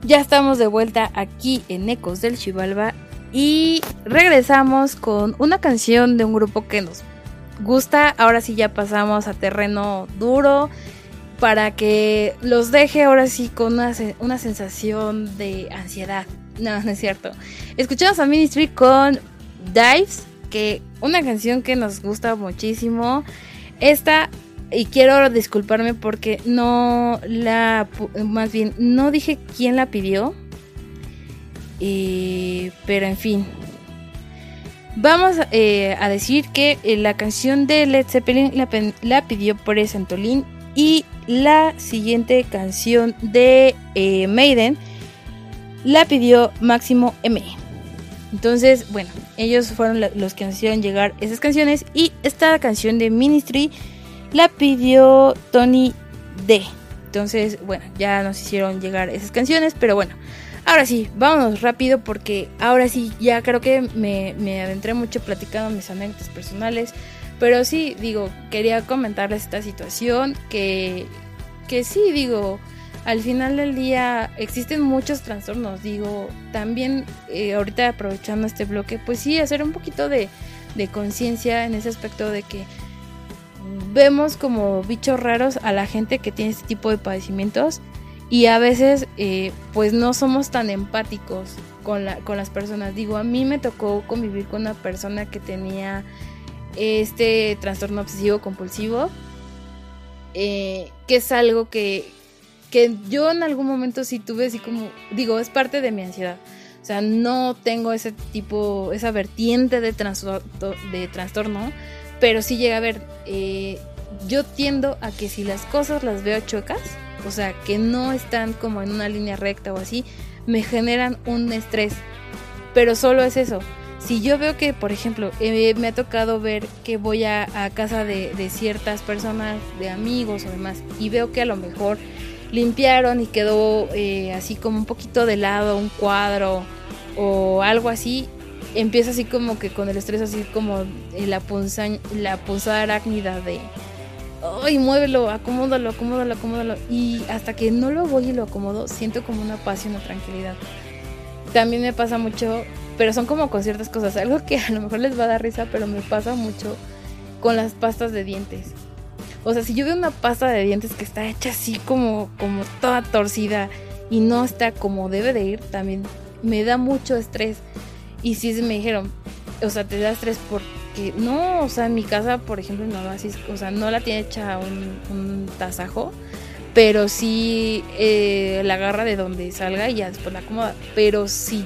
Ya estamos de vuelta aquí en Ecos del Chivalba y regresamos con una canción de un grupo que nos gusta. Ahora sí ya pasamos a terreno duro para que los deje ahora sí con una, una sensación de ansiedad. No, no es cierto. Escuchamos a Ministry con Dives, que una canción que nos gusta muchísimo. Esta y quiero disculparme porque no la, más bien, no dije quién la pidió. Eh, pero en fin. Vamos eh, a decir que eh, la canción de Led Zeppelin la, pidió por Santolín y la siguiente canción de Maiden la pidió Máximo M. Entonces, bueno, ellos fueron los que nos hicieron llegar esas canciones y esta canción de Ministry la pidió Tony D. Entonces, bueno, ya nos hicieron llegar esas canciones, pero bueno, ahora sí, vámonos rápido porque ahora sí, ya creo que me, me adentré mucho platicando mis anécdotas personales, pero sí, digo, quería comentarles esta situación que, que sí, digo, al final del día existen muchos trastornos, digo, también eh, ahorita aprovechando este bloque, pues sí, hacer un poquito de, de conciencia en ese aspecto de que vemos como bichos raros a la gente que tiene este tipo de padecimientos y a veces eh, pues no somos tan empáticos con, la, con las personas. Digo, a mí me tocó convivir con una persona que tenía este trastorno obsesivo compulsivo, eh, que es algo que, que yo en algún momento sí tuve así como, digo, es parte de mi ansiedad. O sea, no tengo ese tipo, esa vertiente de, de trastorno, pero sí llega a ver, eh, yo tiendo a que si las cosas las veo chuecas, o sea, que no están como en una línea recta o así, me generan un estrés. Pero solo es eso. Si yo veo que, por ejemplo, eh, me ha tocado ver que voy a, casa de, ciertas personas, de amigos o demás, y veo que a lo mejor limpiaron y quedó eh, así como un poquito de lado un cuadro o algo así, empieza así como que con el estrés así como la, punza, la punzada arácnida de ay muévelo acomódalo acomódalo acomódalo y hasta que no lo voy y lo acomodo siento como una paz y una tranquilidad. También me pasa mucho pero son como con ciertas cosas algo que a lo mejor les va a dar risa pero me pasa mucho con las pastas de dientes. O sea si yo veo una pasta de dientes que está hecha así como como toda torcida y no está como debe de ir también me da mucho estrés y sí me dijeron, o sea, te da estrés porque no, o sea, en mi casa, por ejemplo, no así, o sea, no la tiene hecha un, un tasajo, pero sí eh, la agarra de donde salga y ya después la acomoda. Pero sí,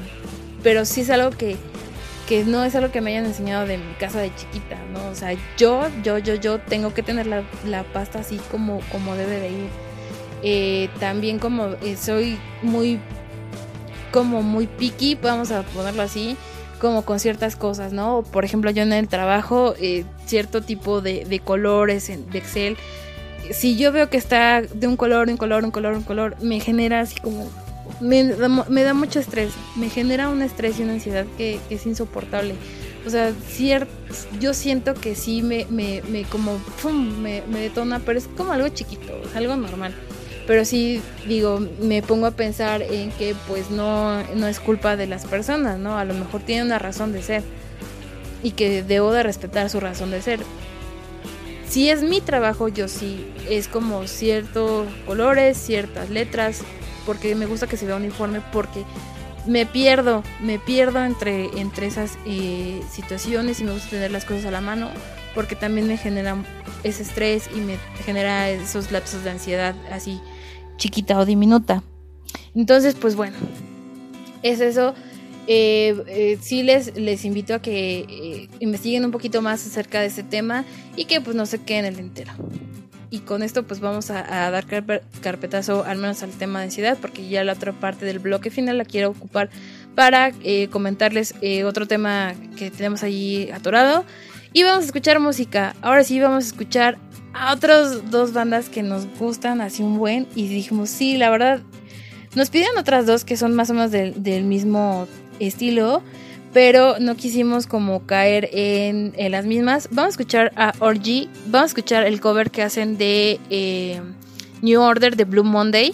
pero sí es algo que, que no es algo que me hayan enseñado de mi casa de chiquita, ¿no? O sea, yo, yo, yo, yo tengo que tener la, la pasta así como, como debe de ir. Eh, también como eh, soy muy como muy picky, vamos a ponerlo así, como con ciertas cosas, ¿no? Por ejemplo, yo en el trabajo, eh, cierto tipo de, de colores de Excel, si yo veo que está de un color, un color, un color, un color, me genera así como... Me da, mucho estrés, me genera un estrés y una ansiedad que, es insoportable. O sea, yo siento que sí me, me, me como, pum, me, me detona, pero es como algo chiquito, algo normal pero sí digo, me pongo a pensar en que pues no, no es culpa de las personas, ¿no? A lo mejor tiene una razón de ser y que debo de respetar su razón de ser. Si es mi trabajo, yo sí, es como ciertos colores, ciertas letras, porque me gusta que se vea uniforme, porque me pierdo, me pierdo entre, entre esas eh, situaciones y me gusta tener las cosas a la mano, porque también me genera ese estrés y me genera esos lapsos de ansiedad así chiquita o diminuta. Entonces, pues bueno, es eso. Eh, eh, sí les, les invito a que eh, investiguen un poquito más acerca de este tema y que pues no se queden en el entero. Y con esto pues vamos a, dar carpetazo al menos al tema de ansiedad porque ya la otra parte del bloque final la quiero ocupar para comentarles otro tema que tenemos allí atorado. Y vamos a escuchar música. Ahora sí vamos a escuchar a otras dos bandas que nos gustan así un buen y dijimos, sí, la verdad, nos piden otras dos que son más o menos del, mismo estilo, pero no quisimos como caer en, las mismas. Vamos a escuchar a Orgy, vamos a escuchar el cover que hacen de eh, New Order de Blue Monday.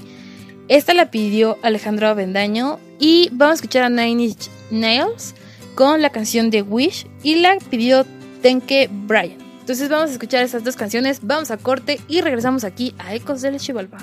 Esta la pidió Alejandro Avendaño y vamos a escuchar a Nine Inch Nails con la canción de Wish y la pidió Tenke Bryan. Entonces vamos a escuchar estas dos canciones, vamos a corte y regresamos aquí a Ecos del Chivalba.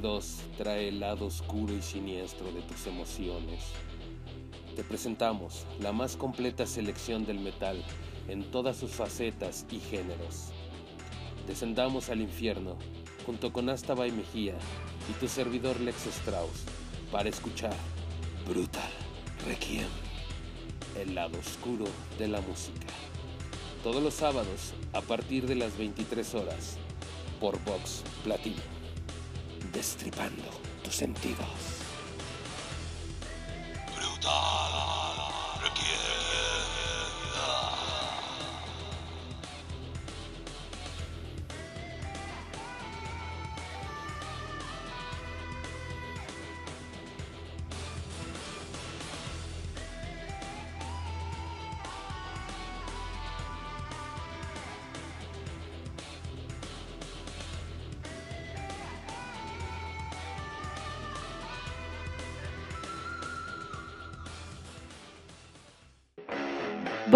2022 trae el lado oscuro y siniestro de tus emociones. Te presentamos la más completa selección del metal en todas sus facetas y géneros. Descendamos al infierno junto con Astaba y Mejía y tu servidor Lex Strauss para escuchar Brutal Requiem, el lado oscuro de la música. Todos los sábados a partir de las 23 horas por Vox Platino destripando tus sentidos.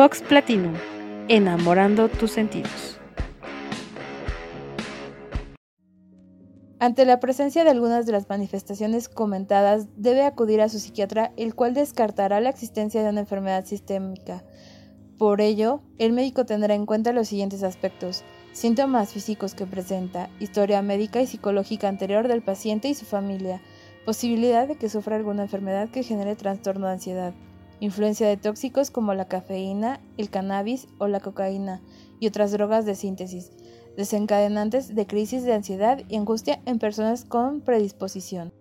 Vox Platinum, enamorando tus sentidos. Ante la presencia de algunas de las manifestaciones comentadas, debe acudir a su psiquiatra, el cual descartará la existencia de una enfermedad sistémica. Por ello, el médico tendrá en cuenta los siguientes aspectos. Síntomas físicos que presenta, historia médica y psicológica anterior del paciente y su familia, posibilidad de que sufra alguna enfermedad que genere trastorno de ansiedad, influencia de tóxicos como la cafeína, el cannabis o la cocaína y otras drogas de síntesis, desencadenantes de crisis de ansiedad y angustia en personas con predisposición.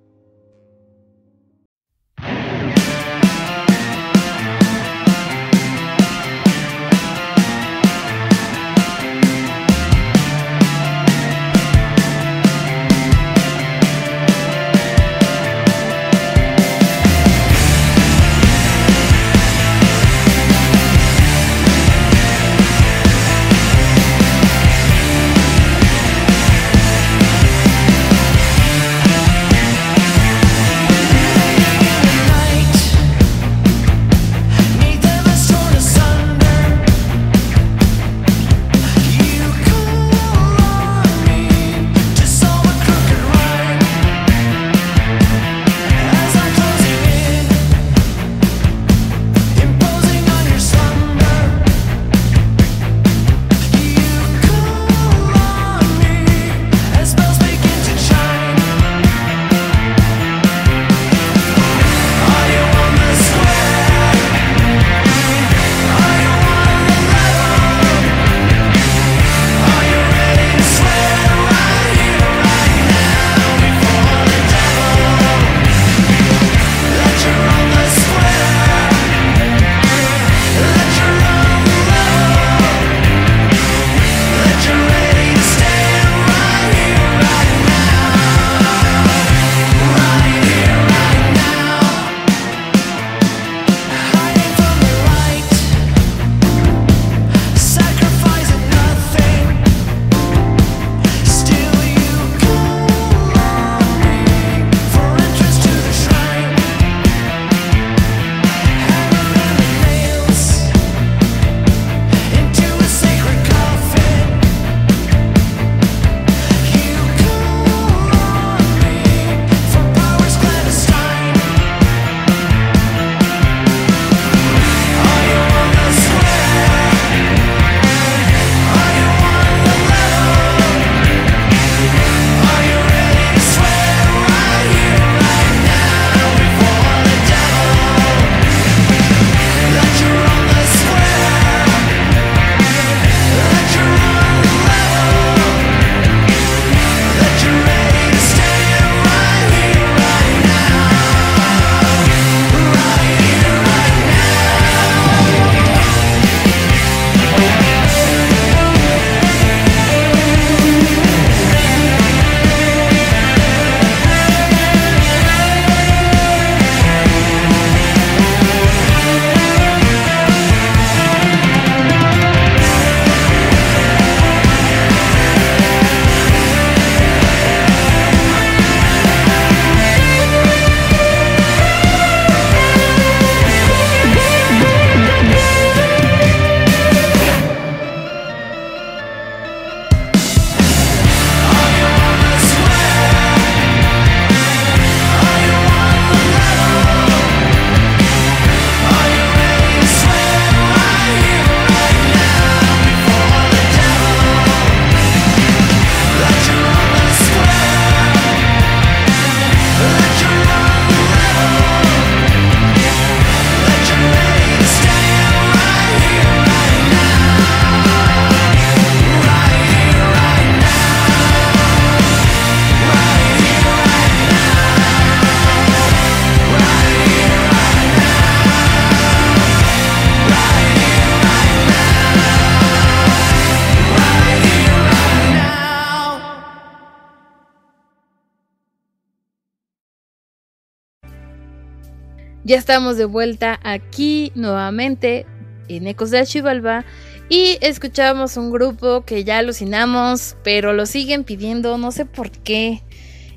Ya estamos de vuelta aquí nuevamente en Ecos del Chivalba y escuchamos un grupo que ya alucinamos, pero lo siguen pidiendo, no sé por qué.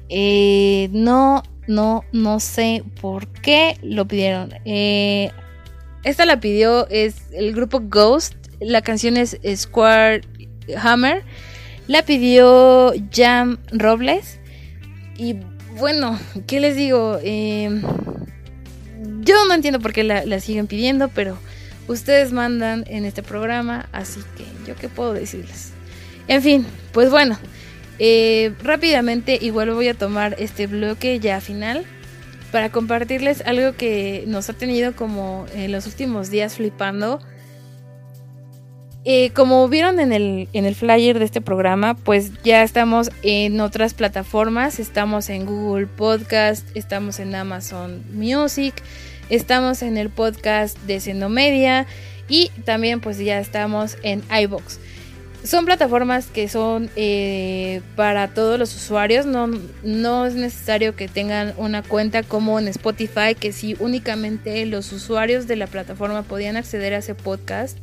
Eh, no, no, no sé por qué lo pidieron. Eh, esta la pidió es el grupo Ghost, la canción es Square Hammer, la pidió Jam Robles y bueno, ¿qué les digo? Eh, yo no entiendo por qué la, siguen pidiendo, pero ustedes mandan en este programa, así que yo qué puedo decirles. En fin, pues bueno, eh, rápidamente igual voy a tomar este bloque ya final para compartirles algo que nos ha tenido como en los últimos días flipando eh, como vieron en el, en el flyer de este programa, pues ya estamos en otras plataformas, estamos en Google Podcast, estamos en Amazon Music, estamos en el podcast de Sendomedia y también pues ya estamos en iBox. Son plataformas que son eh, para todos los usuarios, no, no es necesario que tengan una cuenta como en Spotify, que si únicamente los usuarios de la plataforma podían acceder a ese podcast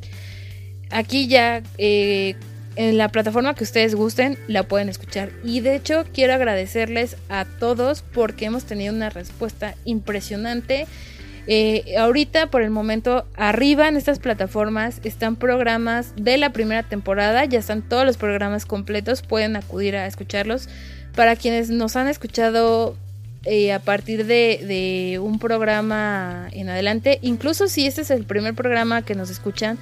aquí ya eh, en la plataforma que ustedes gusten la pueden escuchar. Y de hecho quiero agradecerles a todos porque hemos tenido una respuesta impresionante. Eh, ahorita por el momento arriba en estas plataformas están programas de la primera temporada, ya están todos los programas completos, pueden acudir a escucharlos. Para quienes nos han escuchado eh, a partir de, de, un programa en adelante, incluso si este es el primer programa que nos escuchan,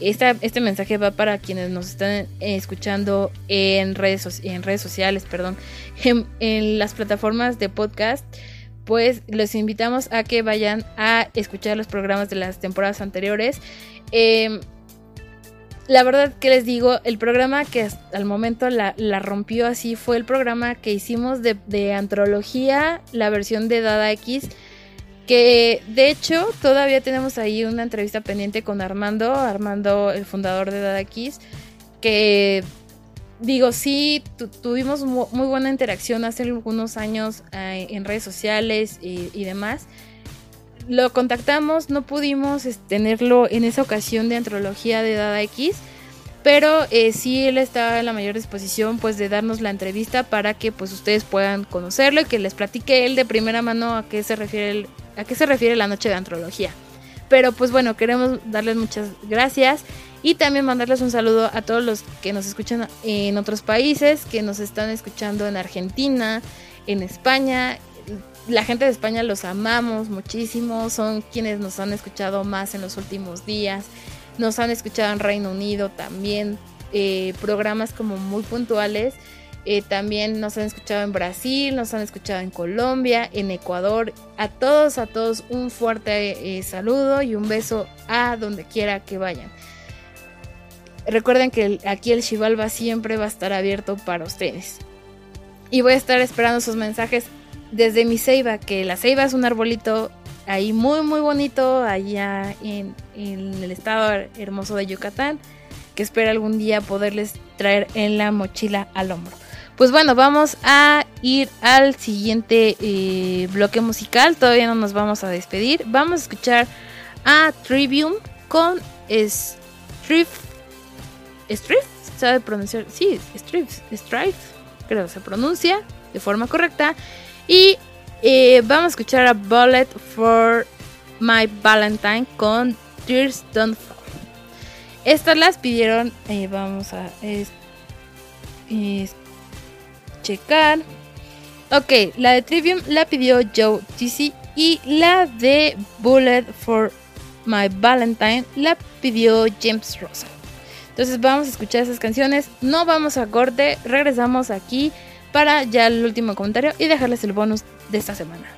este mensaje va para quienes nos están escuchando en redes, en redes sociales, perdón, en, las plataformas de podcast. Pues les invitamos a que vayan a escuchar los programas de las temporadas anteriores. Em, la verdad que les digo, el programa que al momento la, rompió así fue el programa que hicimos de, de antología, la versión de Dada X que de hecho todavía tenemos ahí una entrevista pendiente con Armando, Armando el fundador de Dadakis, que digo, sí, tuvimos muy buena interacción hace algunos años eh, en redes sociales y, demás. Lo contactamos, no pudimos tenerlo en esa ocasión de antología de Dada X, pero eh, sí él estaba en la mayor disposición pues de darnos la entrevista para que pues ustedes puedan conocerlo y que les platique él de primera mano a qué se refiere el, a qué se refiere la noche de antología. Pero pues bueno, queremos darles muchas gracias y también mandarles un saludo a todos los que nos escuchan en otros países, que nos están escuchando en Argentina, en España. La gente de España los amamos muchísimo, son quienes nos han escuchado más en los últimos días. Nos han escuchado en Reino Unido también, eh, programas como muy puntuales eh, también nos han escuchado en Brasil, nos han escuchado en Colombia, en Ecuador. A todos, a todos un fuerte eh, saludo y un beso a donde quiera que vayan. Recuerden que aquí el Chivalba siempre va a estar abierto para ustedes. Y voy a estar esperando sus mensajes desde mi ceiba, que la ceiba es un arbolito ahí muy muy bonito allá en, en el estado hermoso de Yucatán, que espero algún día poderles traer en la mochila al hombro. Pues bueno, vamos a ir al siguiente eh, bloque musical. Todavía no nos vamos a despedir. Vamos a escuchar a Trivium con Strife. ¿Strife? ¿Sabe pronunciar? Sí, Strife. Strife. Creo que se pronuncia de forma correcta. Y eh, vamos a escuchar a Bullet for My Valentine con Tears Don't Fall. Estas las pidieron. Eh, vamos a checar. Ok, la de Trivium la pidió Joe TC y la de Bullet for My Valentine la pidió James Rosa. Entonces vamos a escuchar esas canciones, no vamos a corte, regresamos aquí para ya el último comentario y dejarles el bonus de esta semana.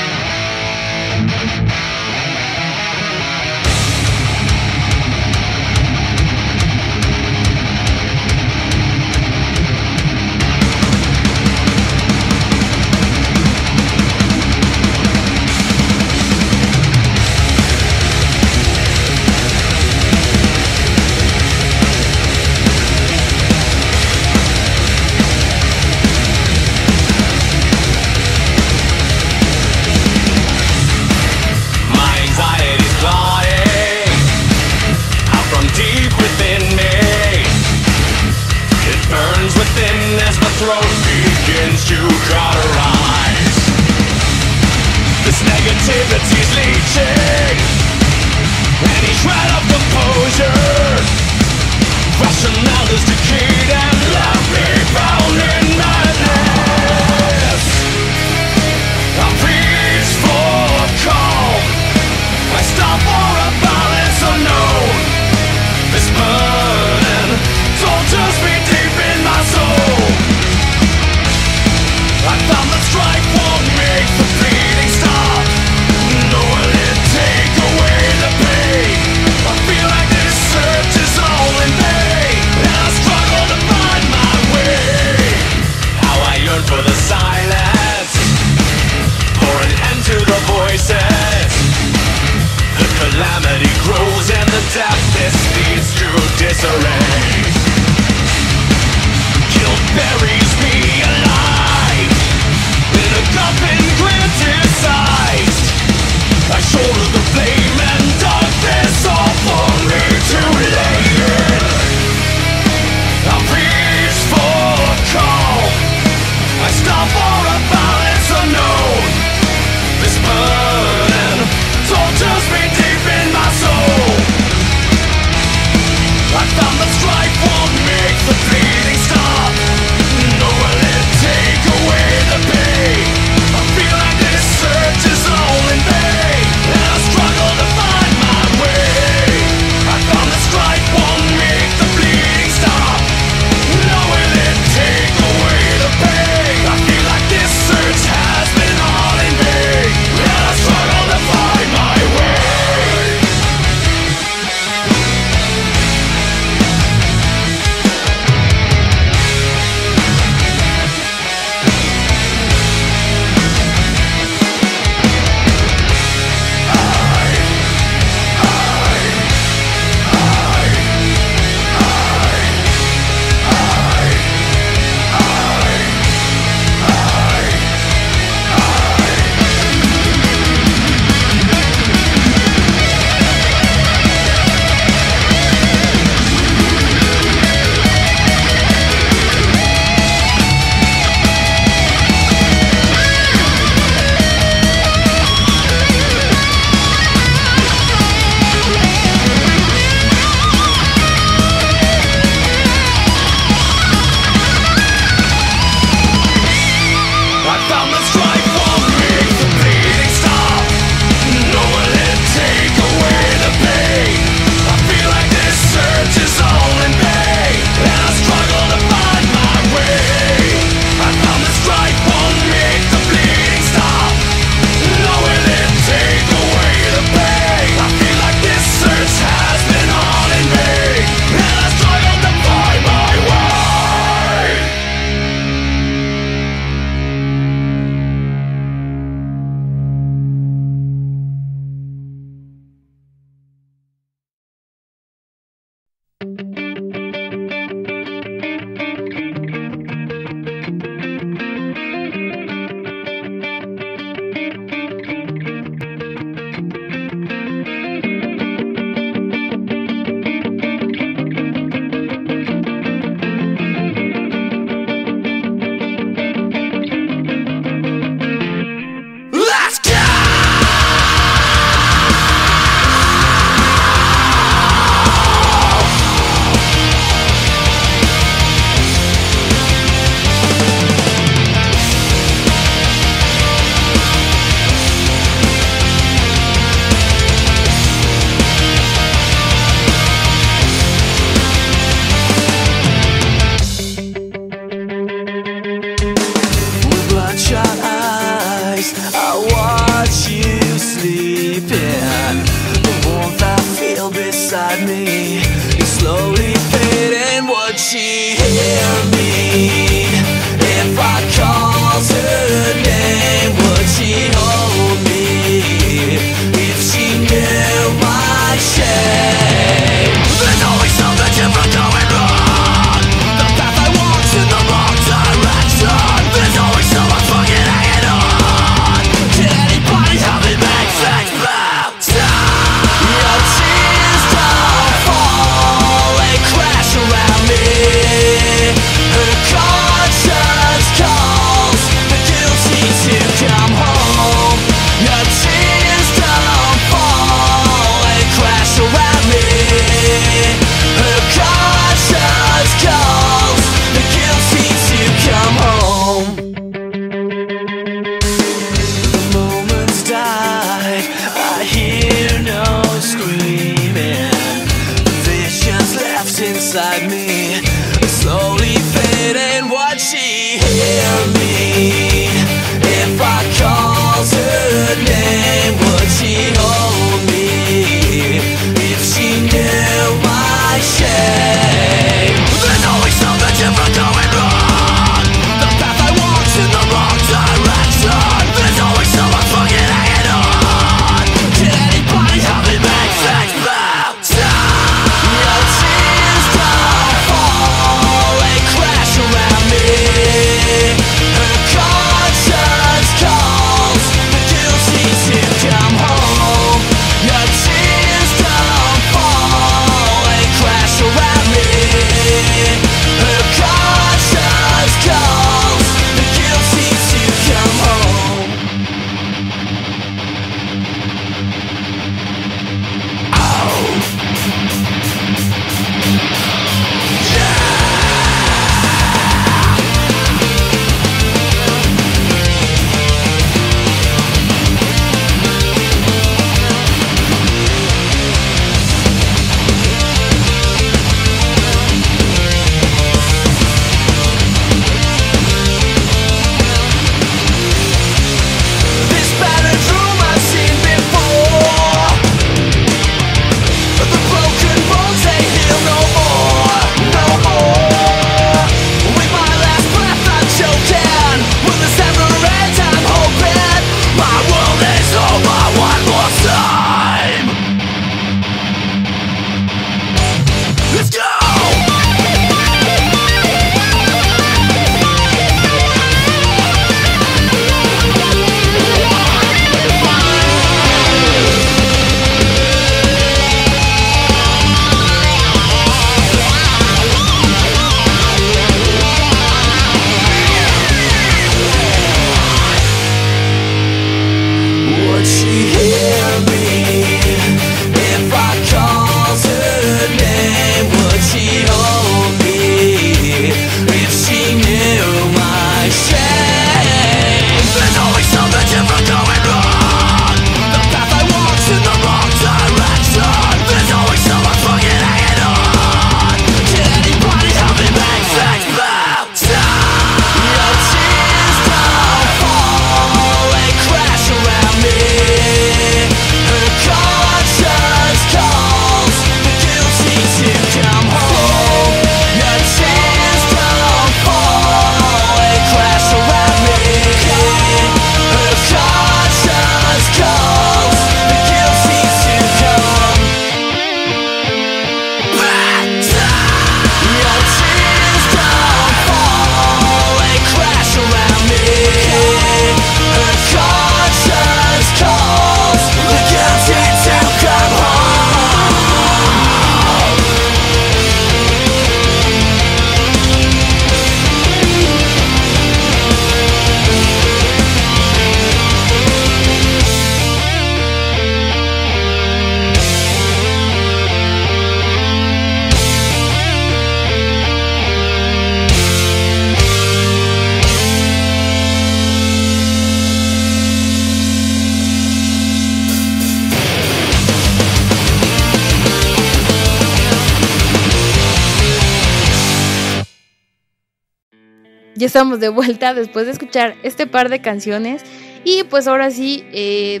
Estamos de vuelta después de escuchar este par de canciones. Y pues ahora sí, eh,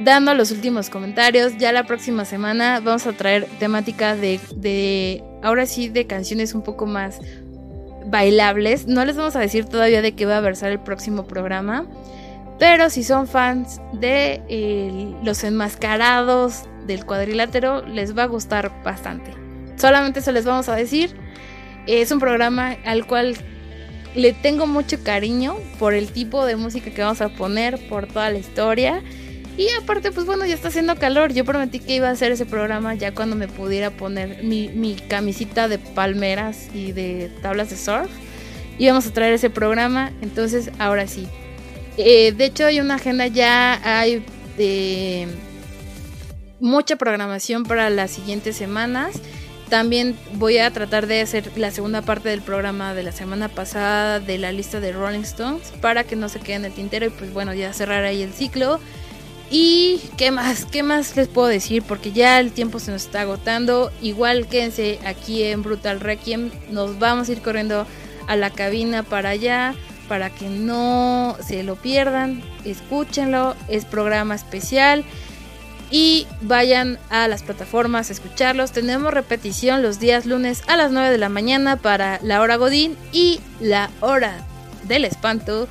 dando los últimos comentarios, ya la próxima semana vamos a traer temática de, de, ahora sí, de canciones un poco más bailables. No les vamos a decir todavía de qué va a versar el próximo programa. Pero si son fans de eh, los enmascarados del cuadrilátero, les va a gustar bastante. Solamente se les vamos a decir. Es un programa al cual le tengo mucho cariño por el tipo de música que vamos a poner, por toda la historia. Y aparte, pues bueno, ya está haciendo calor. Yo prometí que iba a hacer ese programa ya cuando me pudiera poner mi, mi camisita de palmeras y de tablas de surf. Íbamos a traer ese programa. Entonces, ahora sí. Eh, de hecho, hay una agenda ya, hay de mucha programación para las siguientes semanas. También voy a tratar de hacer la segunda parte del programa de la semana pasada de la lista de Rolling Stones para que no se quede en el tintero y pues bueno, ya cerrar ahí el ciclo. Y qué más, qué más les puedo decir porque ya el tiempo se nos está agotando. Igual quédense aquí en Brutal Requiem, nos vamos a ir corriendo a la cabina para allá para que no se lo pierdan, escúchenlo, es programa especial y vayan a las plataformas a escucharlos. Tenemos repetición los días lunes a las 9 de la mañana para la hora Godín y la hora del espanto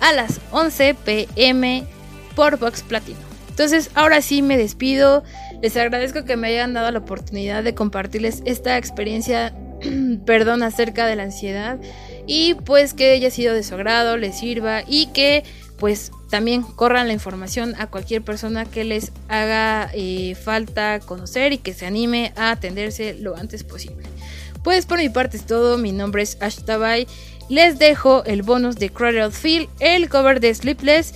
a las 11 pm por Vox Platino. Entonces, ahora sí me despido. Les agradezco que me hayan dado la oportunidad de compartirles esta experiencia, perdón, acerca de la ansiedad y pues que haya sido de su agrado, les sirva y que pues también corran la información a cualquier persona que les haga eh, falta conocer y que se anime a atenderse lo antes posible. Pues por mi parte es todo, mi nombre es Ash les dejo el bonus de Cradle Feel, el cover de Sleepless.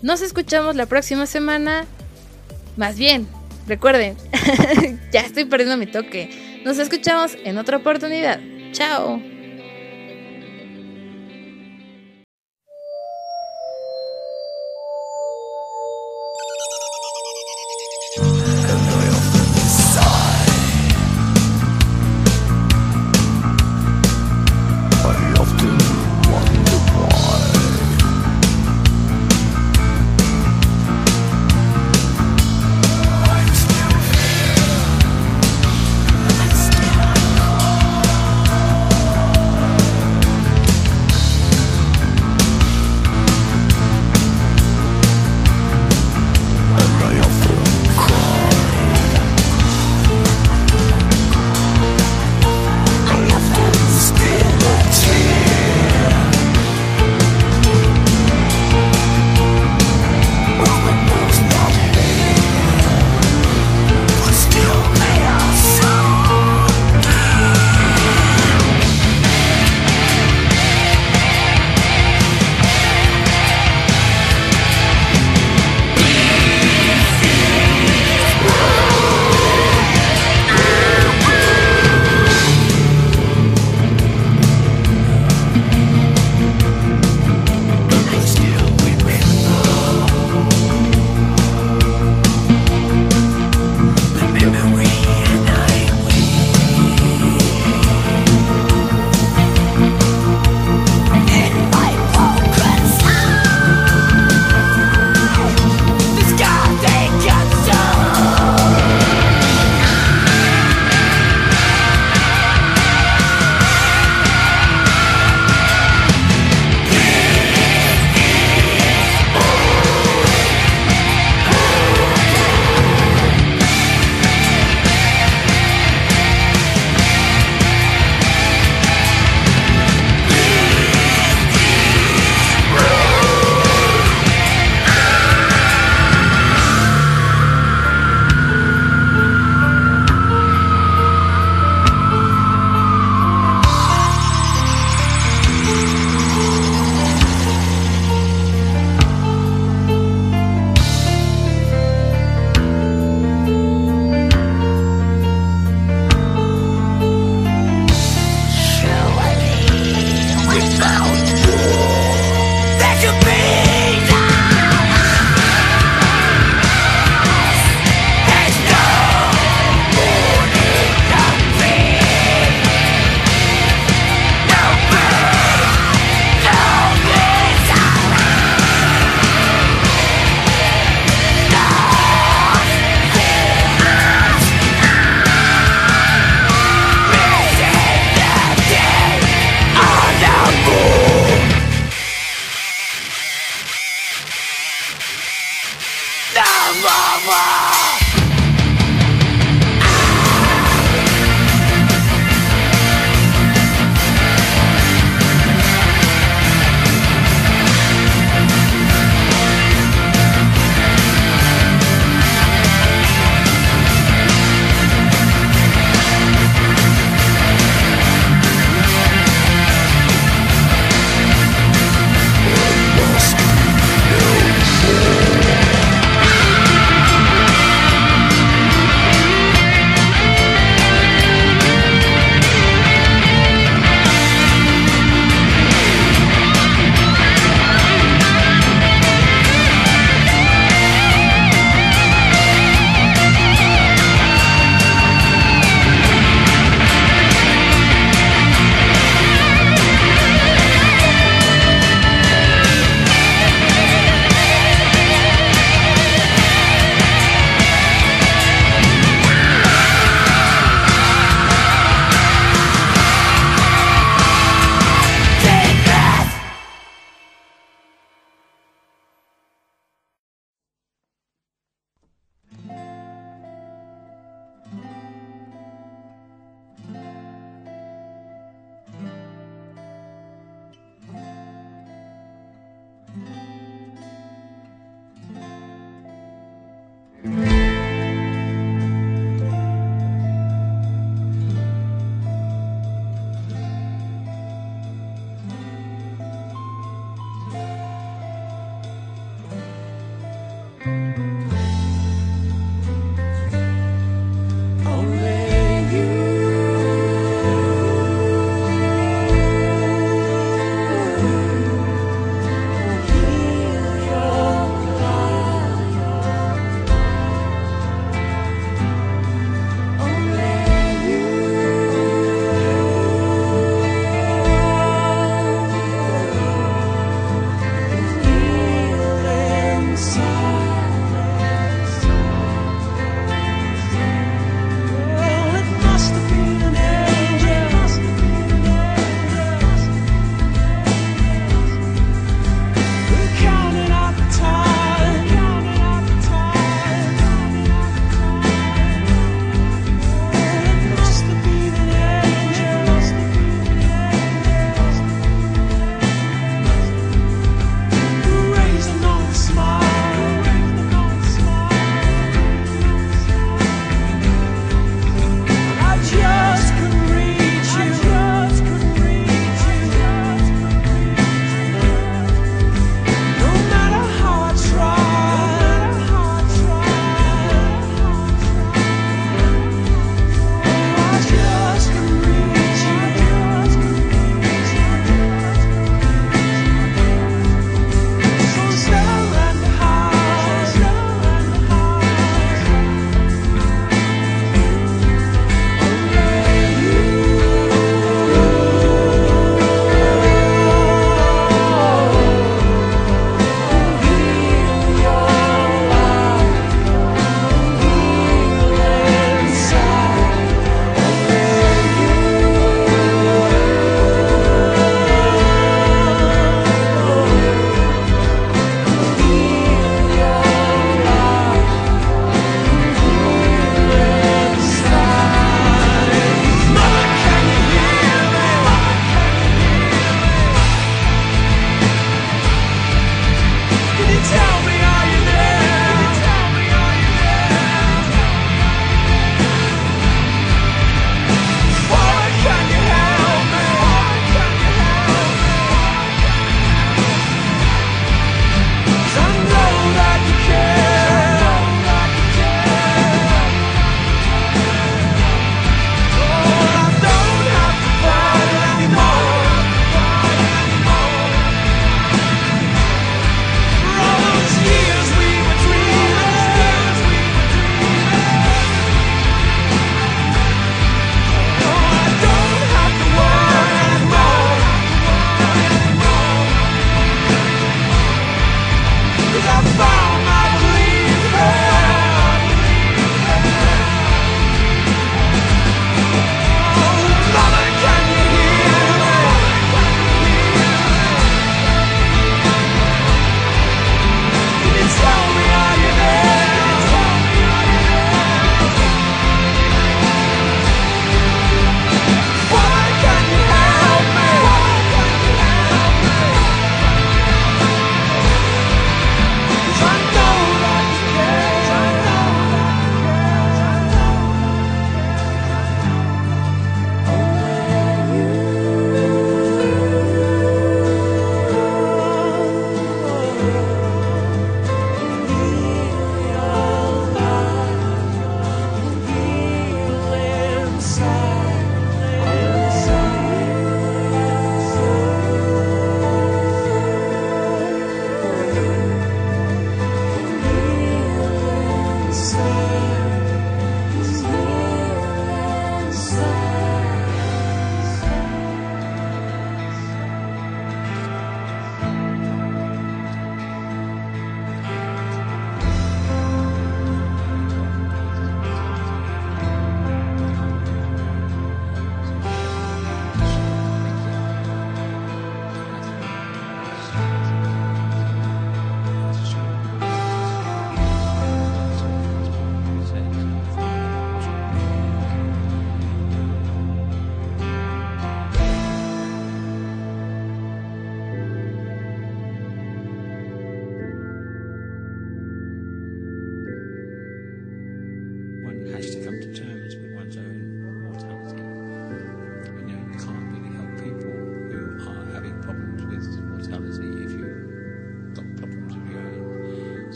Nos escuchamos la próxima semana. Más bien, recuerden, ya estoy perdiendo mi toque. Nos escuchamos en otra oportunidad. Chao.